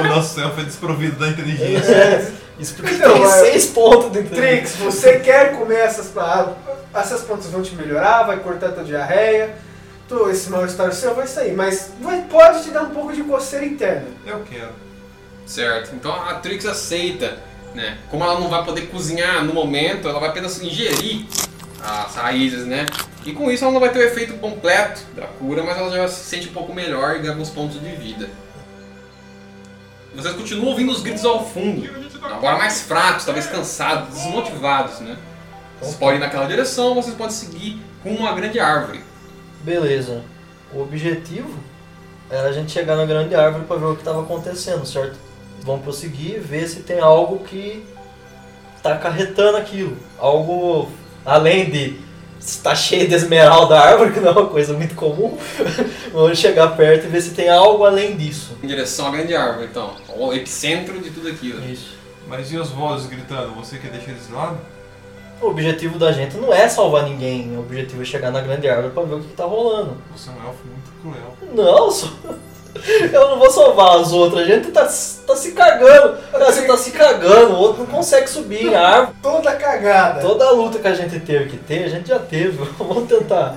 Speaker 4: O nosso elfo é desprovido da inteligência.
Speaker 3: É, Isso porque
Speaker 5: Então,
Speaker 3: tem
Speaker 5: mas-
Speaker 3: seis pontos de.
Speaker 5: Trix, você quer comer essas plantas? Essas plantas vão te melhorar, vai cortar tua diarreia, tu, esse mal-estar seu vai sair, mas vai, pode te dar um pouco de coceira interna.
Speaker 4: Eu quero.
Speaker 2: Certo. Então a Trix aceita, né? Como ela não vai poder cozinhar no momento, ela vai apenas ingerir as raízes, né? E com isso ela não vai ter o efeito completo da cura, mas ela já se sente um pouco melhor e ganha alguns pontos de vida. Vocês continuam ouvindo os gritos ao fundo, agora mais fracos, talvez cansados, desmotivados, né? Vocês podem ir naquela direção, vocês podem seguir com uma grande árvore.
Speaker 3: Beleza. O objetivo era a gente chegar na grande árvore pra ver o que estava acontecendo, certo? Vamos prosseguir e ver se tem algo que tá acarretando aquilo. Algo além de estar cheio de esmeralda a árvore, que não é uma coisa muito comum. Vamos chegar perto e ver se tem algo além disso.
Speaker 2: Em direção à grande árvore, então. O epicentro de tudo aquilo.
Speaker 3: Isso.
Speaker 4: Mas e as vozes gritando? Você quer deixar eles de lado?
Speaker 3: O objetivo da gente não é salvar ninguém, o objetivo é chegar na grande árvore pra ver o que, que tá rolando.
Speaker 4: Você é um elfo muito cruel.
Speaker 3: Não, só... eu não vou salvar as outras, a gente tá, tá se cagando. Cara, você tá se cagando, o outro não consegue subir em árvore.
Speaker 5: Toda cagada.
Speaker 3: Toda a luta que a gente teve que ter, a gente já teve. Vamos tentar.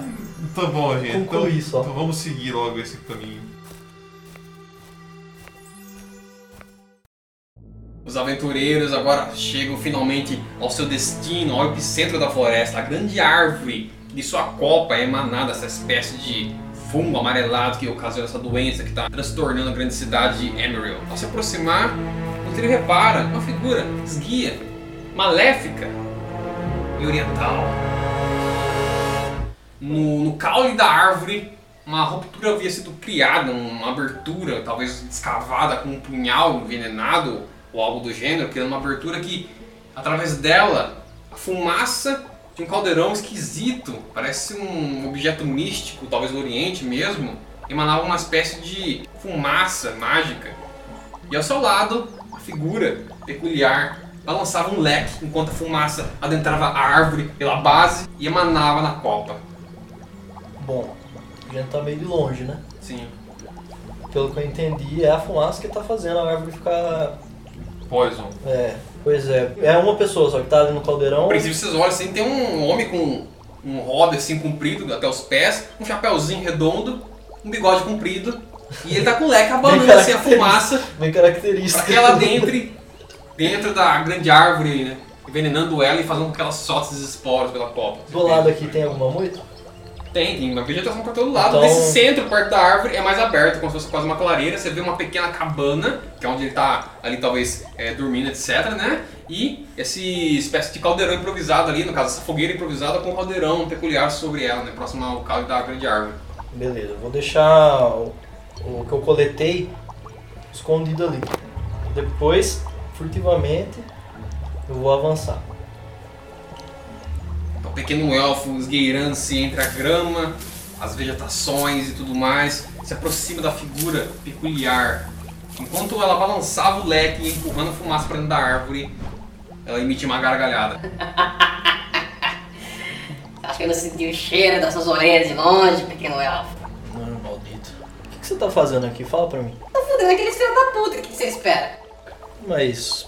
Speaker 4: Tá bom, gente. Então,
Speaker 3: só.
Speaker 4: então vamos seguir logo esse caminho.
Speaker 2: Os aventureiros agora chegam finalmente ao seu destino, ao epicentro da floresta, a grande árvore de sua copa é emanada essa espécie de fungo amarelado que ocasiona essa doença que está transtornando a grande cidade de Emerald. Ao se aproximar, o trio repara uma figura esguia, maléfica e oriental. No, no caule da árvore, uma ruptura havia sido criada, uma abertura, talvez escavada com um punhal envenenado ou algo do gênero, criando uma abertura que através dela, a fumaça de um caldeirão esquisito, parece um objeto místico, talvez do Oriente mesmo, emanava uma espécie de fumaça mágica. E ao seu lado, a figura peculiar balançava um leque enquanto a fumaça adentrava a árvore pela base e emanava na copa.
Speaker 3: Bom, a gente tá meio de longe, né?
Speaker 2: Sim.
Speaker 3: Pelo que eu entendi, é a fumaça que tá fazendo a árvore ficar.
Speaker 4: Poison.
Speaker 3: É, pois é. É uma pessoa só que tá ali no caldeirão.
Speaker 2: A princípio vocês olham assim, tem um homem com um hobby assim comprido até os pés, um chapéuzinho redondo, um bigode comprido, e ele tá com o leque abanando assim a fumaça
Speaker 3: Bem característica.
Speaker 2: pra que ela entre dentro da grande árvore, né? Envenenando ela e fazendo com que ela solte esses esporos pela copa.
Speaker 3: Do lado aqui tem alguma moita?
Speaker 2: Tem, tem uma vegetação por todo lado.
Speaker 3: Então-
Speaker 2: Nesse centro, perto da árvore, é mais aberto, como se fosse quase uma clareira. Você vê uma pequena cabana, que é onde ele tá ali talvez é, dormindo, etc, né? E esse espécie de caldeirão improvisado ali, no caso, essa fogueira improvisada com um caldeirão peculiar sobre ela, né? Próximo ao caule da grande árvore.
Speaker 3: Beleza, vou deixar o, o que eu coletei escondido ali. Depois, furtivamente, eu vou avançar.
Speaker 2: O pequeno elfo esgueirando-se entre a grama, as vegetações e tudo mais, se aproxima da figura peculiar. Enquanto ela balançava o leque e empurrando fumaça para dentro da árvore, ela emite uma gargalhada.
Speaker 7: Acho que eu não senti o cheiro das suas orelhas de longe, pequeno elfo.
Speaker 3: Mano, maldito. O que, que você tá fazendo aqui? Fala pra mim.
Speaker 7: Tá fudendo aqueles filhos da puta, o que que você espera?
Speaker 3: Mas.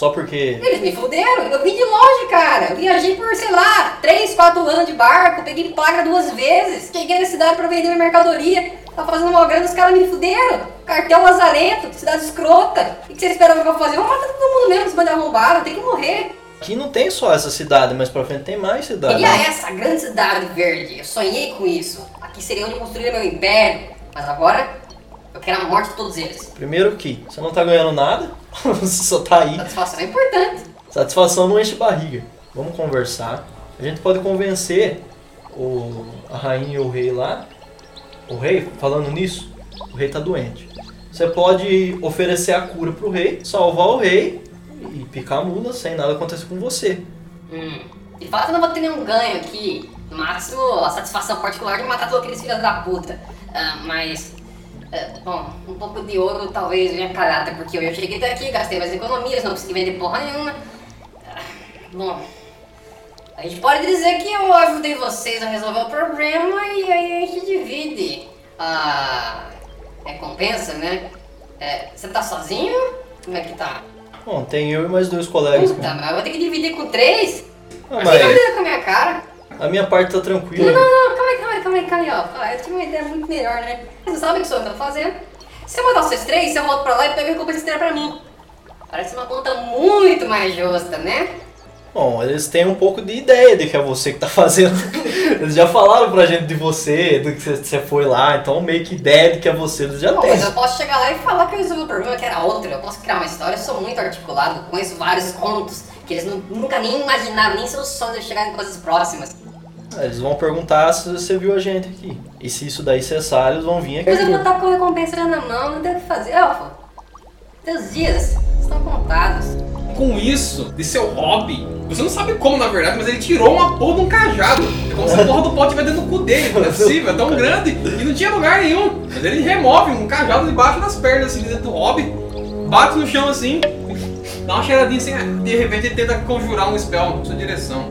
Speaker 3: Só porque.
Speaker 7: Eles me fuderam, eu vim de longe, cara. Eu viajei por, sei lá, 3, 4 anos de barco, peguei placa duas vezes, cheguei na cidade pra vender minha mercadoria. Tava fazendo uma grana, os caras me fuderam. Cartel lazarento, cidade escrota. O que vocês esperavam que eu fazer? Eu vou matar todo mundo mesmo, se mandar arrombaram, tem que morrer.
Speaker 3: Aqui não tem só essa cidade, mas pra frente tem mais cidade.
Speaker 7: Queria essa grande cidade verde, eu sonhei com isso. Aqui seria onde eu construiria meu império. Mas agora, eu quero a morte de todos eles.
Speaker 3: Primeiro que você não tá ganhando nada, você só tá aí.
Speaker 7: Satisfação é importante.
Speaker 3: Satisfação não enche barriga. Vamos conversar. A gente pode convencer o, a rainha e o rei lá. O rei, falando nisso, o rei tá doente. Você pode oferecer a cura pro rei, salvar o rei e picar a mula sem nada acontecer com você.
Speaker 7: Hum. De fato, eu não vou ter nenhum ganho aqui. No máximo, a satisfação particular de matar todos aqueles filhos da puta. Ah, mas, bom, um pouco de ouro talvez venha calhada, porque eu cheguei até aqui, gastei mais economias, não consegui vender porra nenhuma. Ah, bom, a gente pode dizer que eu ajudei vocês a resolver o problema e aí a gente divide a recompensa, né? É, você tá sozinho? Como é que tá?
Speaker 3: Bom, tem eu e mais dois colegas.
Speaker 7: Puta, mas eu vou ter que dividir com três?
Speaker 3: Ah,
Speaker 7: mas você não com a minha cara?
Speaker 3: A minha parte tá tranquila.
Speaker 7: Não, não, não, calma aí, calma aí, calma aí, calma aí, ó. Ah, eu tive uma ideia muito melhor, né? Você sabe o que sou eu que tô fazendo? Se eu matar vocês três, eu volto pra lá e pego a recompensa inteira pra mim. Parece uma conta muito mais justa, né?
Speaker 3: Bom, eles têm um pouco de ideia de que é você que tá fazendo. Eles já falaram pra gente de você, do que você- foi lá, então meio que ideia de que é você, eles já
Speaker 7: Bom,
Speaker 3: têm.
Speaker 7: mas eu posso chegar lá e falar que eu resolvi o problema, que era outro. Eu posso criar uma história, eu sou muito articulado, conheço vários contos que eles nu- nunca nem imaginaram, nem seus sonhos de chegar em coisas próximas.
Speaker 3: Ah, Eles vão perguntar se você viu a gente aqui. E se isso daí cessar, eles vão vir aqui.
Speaker 7: Mas eu vou estar com a recompensa na mão, não tem o que fazer. Elfo, teus dias estão contados.
Speaker 2: Com isso, de seu hobby, você não sabe como na verdade, mas ele tirou uma porra de um cajado. É como se a porra do pó estivesse dentro do cu dele, não é possível, é tão grande e não tinha lugar nenhum. Mas ele remove um cajado debaixo das pernas, assim, dentro do hobby, bate no chão assim, dá uma cheiradinha assim, de repente ele tenta conjurar um spell na sua direção.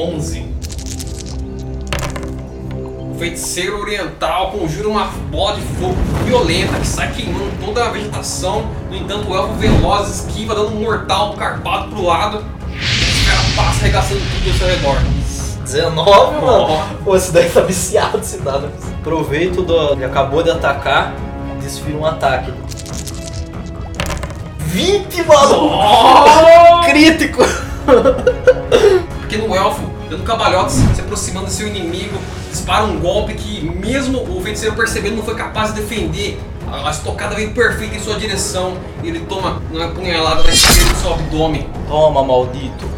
Speaker 2: 11. O feiticeiro oriental conjura uma bola de fogo violenta que sai queimando toda a vegetação. No entanto, o elfo veloz esquiva, dando um mortal carpado pro lado. O cara passa arregaçando tudo ao seu redor.
Speaker 3: 19, mano.
Speaker 2: Ó.
Speaker 3: Pô, esse daí tá viciado, esse dado. Proveito do. Ele acabou de atacar, desfira um ataque. 20, mano! Crítico!
Speaker 2: Pequeno elfo, dando cabalhotes, se aproximando do seu inimigo, dispara um golpe que, mesmo o feiticeiro percebendo, não foi capaz de defender. A estocada veio perfeita em sua direção e ele toma uma punhalada na esquerda do seu abdômen.
Speaker 3: Toma, maldito.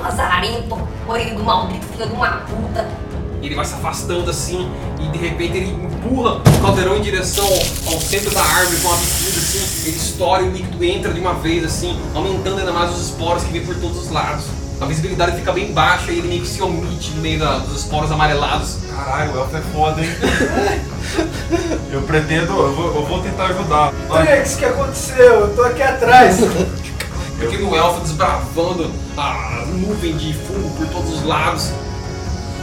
Speaker 7: Lazarento, orelha do maldito, filho de uma puta.
Speaker 2: e ele vai se afastando assim, e de repente ele empurra o caldeirão em direção ao, ao centro da árvore com uma bicuda assim, ele estoura e o líquido entra de uma vez assim, aumentando ainda mais os esporos que vem por todos os lados. A visibilidade fica bem baixa e ele meio que se omite no meio da- dos esporos amarelados.
Speaker 4: Caralho, o elfo é foda, hein? eu pretendo, eu vou, eu vou tentar ajudar.
Speaker 5: Trix, o que aconteceu? Eu tô aqui atrás.
Speaker 2: O pequeno elfo desbravando a nuvem de fumo por todos os lados,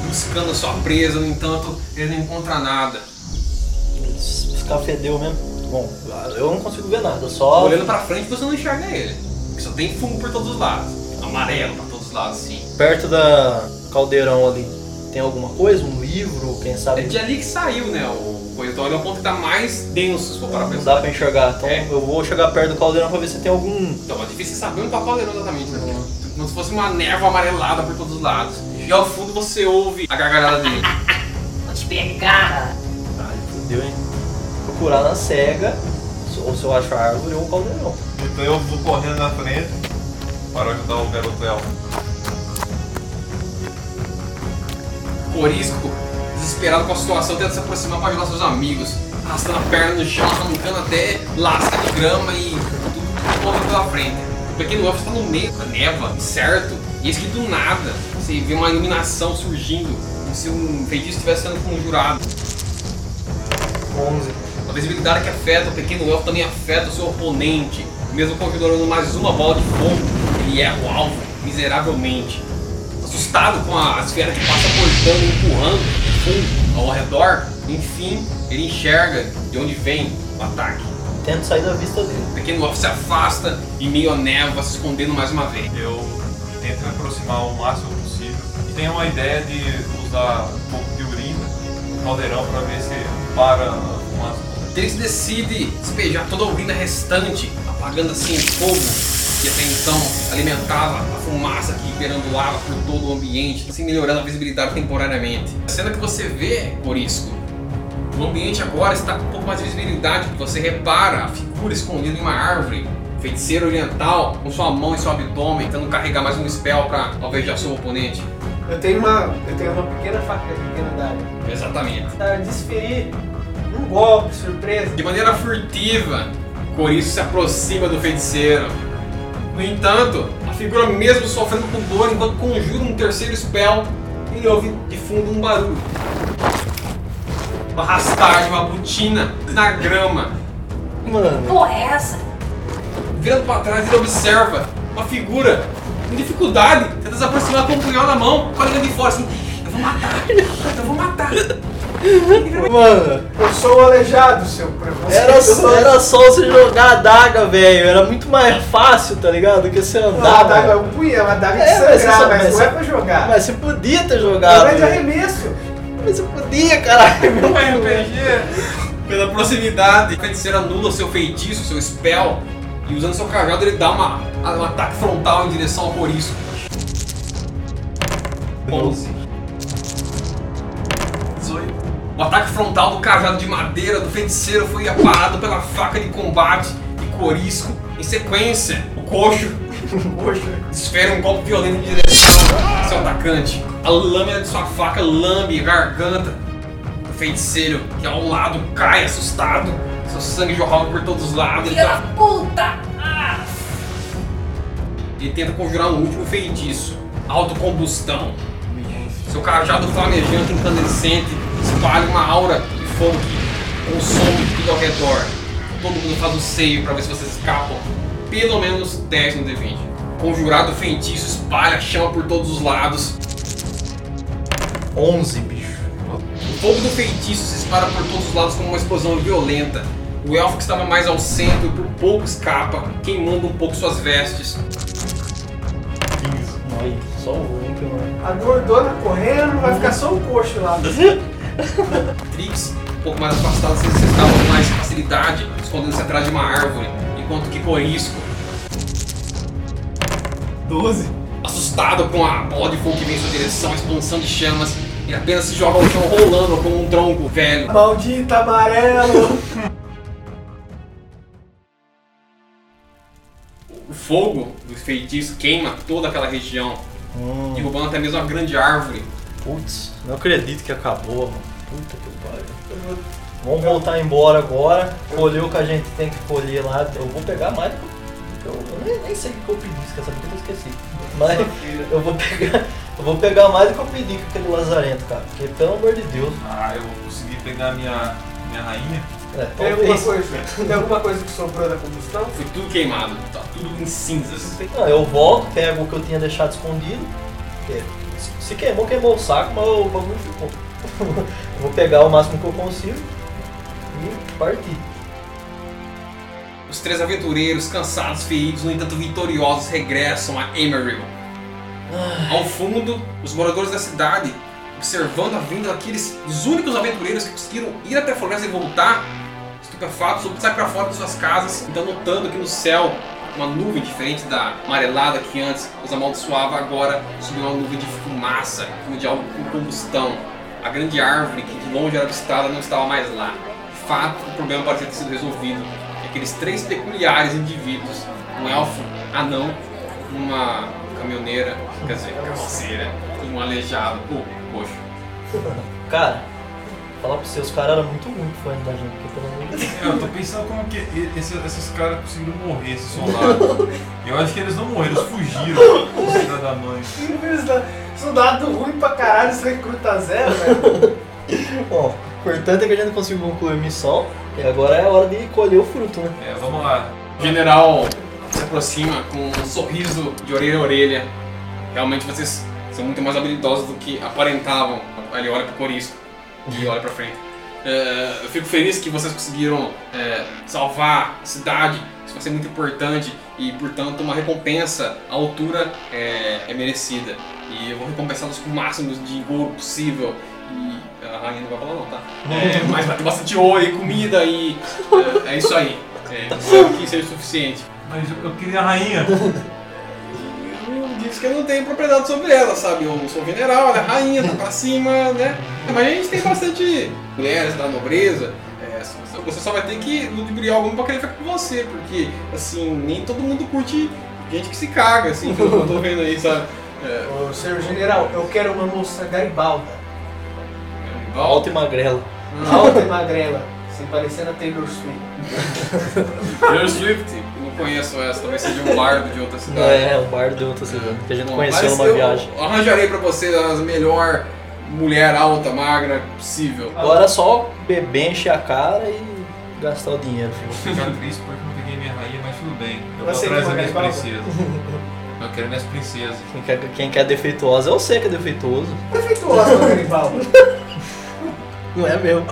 Speaker 2: buscando a sua presa, no entanto, ele não encontra nada.
Speaker 3: Cara fedeu mesmo. Bom, eu não consigo ver nada, só.
Speaker 2: Olhando pra frente você não enxerga ele. Porque só tem fumo por todos os lados. Amarelo pra todos os lados, sim.
Speaker 3: Perto da caldeirão ali, tem alguma coisa? Um livro, quem sabe?
Speaker 2: É de ali que saiu, né? O. Então ele é o ponto que tá mais denso, se for para
Speaker 3: Não
Speaker 2: pensar.
Speaker 3: dá pra enxergar. Então
Speaker 2: É.
Speaker 3: eu vou chegar perto do caldeirão pra ver se tem algum.
Speaker 2: Então é difícil saber onde tá o caldeirão exatamente, né? Como se fosse uma névoa amarelada por todos os lados. E ao fundo você ouve a gargalhada dele.
Speaker 7: Vou te pegar.
Speaker 3: Ai, fudeu, hein? Procurar na cega, ou se eu acho a árvore ou o caldeirão.
Speaker 4: Então eu vou correndo na frente para ajudar o garoto elfo.
Speaker 2: Corisco, desesperado com a situação, tenta se aproximar para ajudar seus amigos. Arrastando a perna no chão, arrancando até lasca de grama e tudo correndo pela frente. O pequeno elfo está no meio da neva, certo? E eis que do nada você vê uma iluminação surgindo, como se um feitiço estivesse sendo conjurado.
Speaker 3: 11.
Speaker 2: A visibilidade que afeta o pequeno elfo também afeta o seu oponente. Mesmo conjurando mais uma bola de fogo, ele erra o alvo miseravelmente. Assustado com a esfera que passa cortando e empurrando o fundo ao redor, enfim, ele enxerga de onde vem o ataque.
Speaker 3: Tento sair da vista dele.
Speaker 2: O pequeno elfo se afasta e meio a névoa, se escondendo mais uma vez.
Speaker 4: Eu tento me aproximar o máximo possível e tenho uma ideia de usar um pouco de urina no caldeirão para ver se para a fumaça.
Speaker 2: Trix decide despejar toda a urina restante, apagando assim fogo que até então alimentava a fumaça que perambulava por todo o ambiente, assim melhorando a visibilidade temporariamente. A cena que você vê, Corisco, o ambiente agora está com um pouco mais de visibilidade, você repara a figura escondida em uma árvore, feiticeiro oriental, com sua mão em seu abdômen, tentando carregar mais um spell para alvejar seu oponente.
Speaker 5: Eu tenho uma, eu tenho uma pequena faca pequena da área.
Speaker 2: Exatamente.
Speaker 5: Pra desferir um golpe surpresa.
Speaker 2: De maneira furtiva, Coriço se aproxima do feiticeiro. No entanto, a figura mesmo sofrendo com dor enquanto conjura um terceiro spell, ele ouve de fundo um barulho. Uma rastagem, uma botina na grama.
Speaker 3: Mano,
Speaker 7: Porra, é essa?
Speaker 2: Virando pra trás, ele observa uma figura com dificuldade, tenta se aproximar com um punhal na mão, com a língua de fora assim. Eu vou matar, eu vou matar.
Speaker 3: mano,
Speaker 5: Eu sou o aleijado, seu
Speaker 3: era,
Speaker 5: preconceituoso.
Speaker 3: era só você jogar a adaga, velho. Era muito mais fácil, tá ligado? Do que você
Speaker 5: Não, a
Speaker 3: andar.
Speaker 5: adaga é um punhal, a adaga
Speaker 3: É,
Speaker 5: de
Speaker 3: mas
Speaker 5: sangrar,
Speaker 3: você-
Speaker 5: mas,
Speaker 3: mas
Speaker 5: não
Speaker 3: você-
Speaker 5: é pra jogar.
Speaker 3: Mas você podia ter
Speaker 5: É
Speaker 3: jogado.
Speaker 5: grande
Speaker 3: velho.
Speaker 5: arremesso.
Speaker 3: Mas você podia, caralho.
Speaker 2: Um RPG. Pela proximidade, o feiticeiro anula seu feitiço, seu spell, e usando seu cajado ele dá uma, um ataque frontal em direção ao Corisco. 11. O ataque frontal do cajado de madeira do feiticeiro foi aparado pela faca de combate de Corisco. Em sequência, o coxo
Speaker 5: Poxa.
Speaker 2: desfere um golpe violento em direção ao seu atacante. A lâmina de sua faca lambe a garganta do feiticeiro, que ao lado cai assustado, seu sangue jorrando por todos os lados.
Speaker 7: Filha da
Speaker 2: tá-
Speaker 7: puta! Ah!
Speaker 2: ele tenta conjurar um último feitiço: autocombustão. Seu cajado flamejante, incandescente, espalha uma aura de fogo que consome tudo ao redor. Todo mundo faz o seio para ver se vocês escapam. Pelo menos 10 no D20. Conjurado feitiço espalha chama por todos os lados.
Speaker 3: 11, bicho.
Speaker 2: O fogo do feitiço se espalha por todos os lados como uma explosão violenta. O elfo que estava mais ao centro por pouco escapa, queimando um pouco suas vestes.
Speaker 3: Aí, só o 20, mano.
Speaker 5: A gordona correndo, vai ficar só o coxo lá.
Speaker 2: Trix, um pouco mais afastado, vocês estavam com mais facilidade, escondendo-se atrás de uma árvore, enquanto que Corisco,
Speaker 4: 12.
Speaker 2: assustado com a bola de fogo que vem em sua direção, a expansão de chamas, ele apenas se joga ao chão rolando como um tronco velho.
Speaker 5: Maldito amarelo.
Speaker 2: O fogo do feitiço queima toda aquela região,
Speaker 3: Hum.
Speaker 2: derrubando até mesmo uma grande árvore
Speaker 3: Putz, não acredito que acabou, mano. Puta que pariu. Vamos voltar embora agora, colher o que a gente tem que colher lá. Eu vou pegar mais do que eu, eu nem, nem sei o que eu pedi, quer saber que eu esqueci. Mas eu vou pegar. Eu vou pegar mais do que eu pedi com aquele lazarento, cara. Porque pelo amor de Deus.
Speaker 4: Ah, eu vou conseguir pegar minha, minha rainha.
Speaker 3: É,
Speaker 5: Tem alguma, coisa, tem alguma coisa que sobrou da combustão?
Speaker 2: Foi tudo queimado, tá tudo em cinzas.
Speaker 3: Não, eu volto, pego o que eu tinha deixado escondido. se- Se queimou, queimou o saco, mas o bagulho ficou. Vou pegar o máximo que eu consigo e partir.
Speaker 2: Os três aventureiros, cansados, feridos, no entanto vitoriosos, regressam a Emerald. Ao fundo, os moradores da cidade, observando a vinda daqueles os únicos aventureiros que conseguiram ir até a floresta e voltar, estupefatos, ou sair para fora de suas casas, então notando que no céu uma nuvem diferente da amarelada que antes os amaldiçoava, agora subiu uma nuvem de fumaça, como de algo com combustão. A grande árvore que de longe era avistada não estava mais lá. De fato, o problema parecia ter sido resolvido. E aqueles três peculiares indivíduos, um elfo anão, uma caminhoneira, quer dizer, carroceira, e um aleijado, pô, coxo.
Speaker 3: Cara, falar pra você, os caras eram muito ruins fã da gente, porque pelo amor de Deus.
Speaker 4: É, eu tô pensando como que esse- esses caras conseguiram morrer, esses soldados. Eu acho que eles não morreram, eles fugiram, os filhos da mãe.
Speaker 5: Soldado ruim pra caralho, você recruta zero, velho.
Speaker 3: Bom, o importante é que a gente conseguiu concluir a missão e agora é a hora de colher o fruto, né?
Speaker 4: É, vamos lá.
Speaker 2: O general se aproxima com um sorriso de orelha a orelha. Realmente vocês são muito mais habilidosos do que aparentavam. Ele olha pro Corisco e olha pra frente. É, eu fico feliz que vocês conseguiram é, salvar a cidade. Isso vai ser muito importante e, portanto, uma recompensa à altura é, é merecida. E eu vou recompensá-los com o máximo de ouro possível. E a rainha não vai falar não, tá? É, mas vai ter bastante ouro e comida e é, é isso aí. É, espero que seja o suficiente.
Speaker 4: Mas eu, eu queria a rainha.
Speaker 2: Diz que eu não tenho propriedade sobre ela, sabe? Eu sou general, ela é rainha, tá pra cima, né? Mas a gente tem bastante mulheres da nobreza. é, você só vai ter que ludibriar alguma pra querer ficar com você, porque, assim, nem todo mundo curte gente que se caga, assim, pelo que eu tô vendo aí, sabe? É,
Speaker 5: Ô, senhor general, eu quero uma moça garibalda.
Speaker 2: Val-
Speaker 3: Alta e magrela.
Speaker 5: Alta e magrela. Sem parecer na Taylor Swift.
Speaker 2: Taylor Swift, conheço essa, talvez seja um bardo de outra
Speaker 3: Não,
Speaker 2: cidade.
Speaker 3: é, um bardo de outra cidade que a gente
Speaker 2: Bom,
Speaker 3: conheceu numa
Speaker 2: eu
Speaker 3: viagem.
Speaker 2: arranjarei pra você as melhor mulher alta, magra possível.
Speaker 3: Agora é só beber, encher a cara e gastar o dinheiro, filho.
Speaker 4: Ficar triste porque não peguei minha rainha, mas tudo bem. Eu vou
Speaker 5: Você
Speaker 4: atrás das minhas princesas. Eu quero minhas princesas.
Speaker 3: Quem quer, quem quer defeituosa é você que é defeituoso.
Speaker 5: Defeituosa, garibalda.
Speaker 3: Não é mesmo.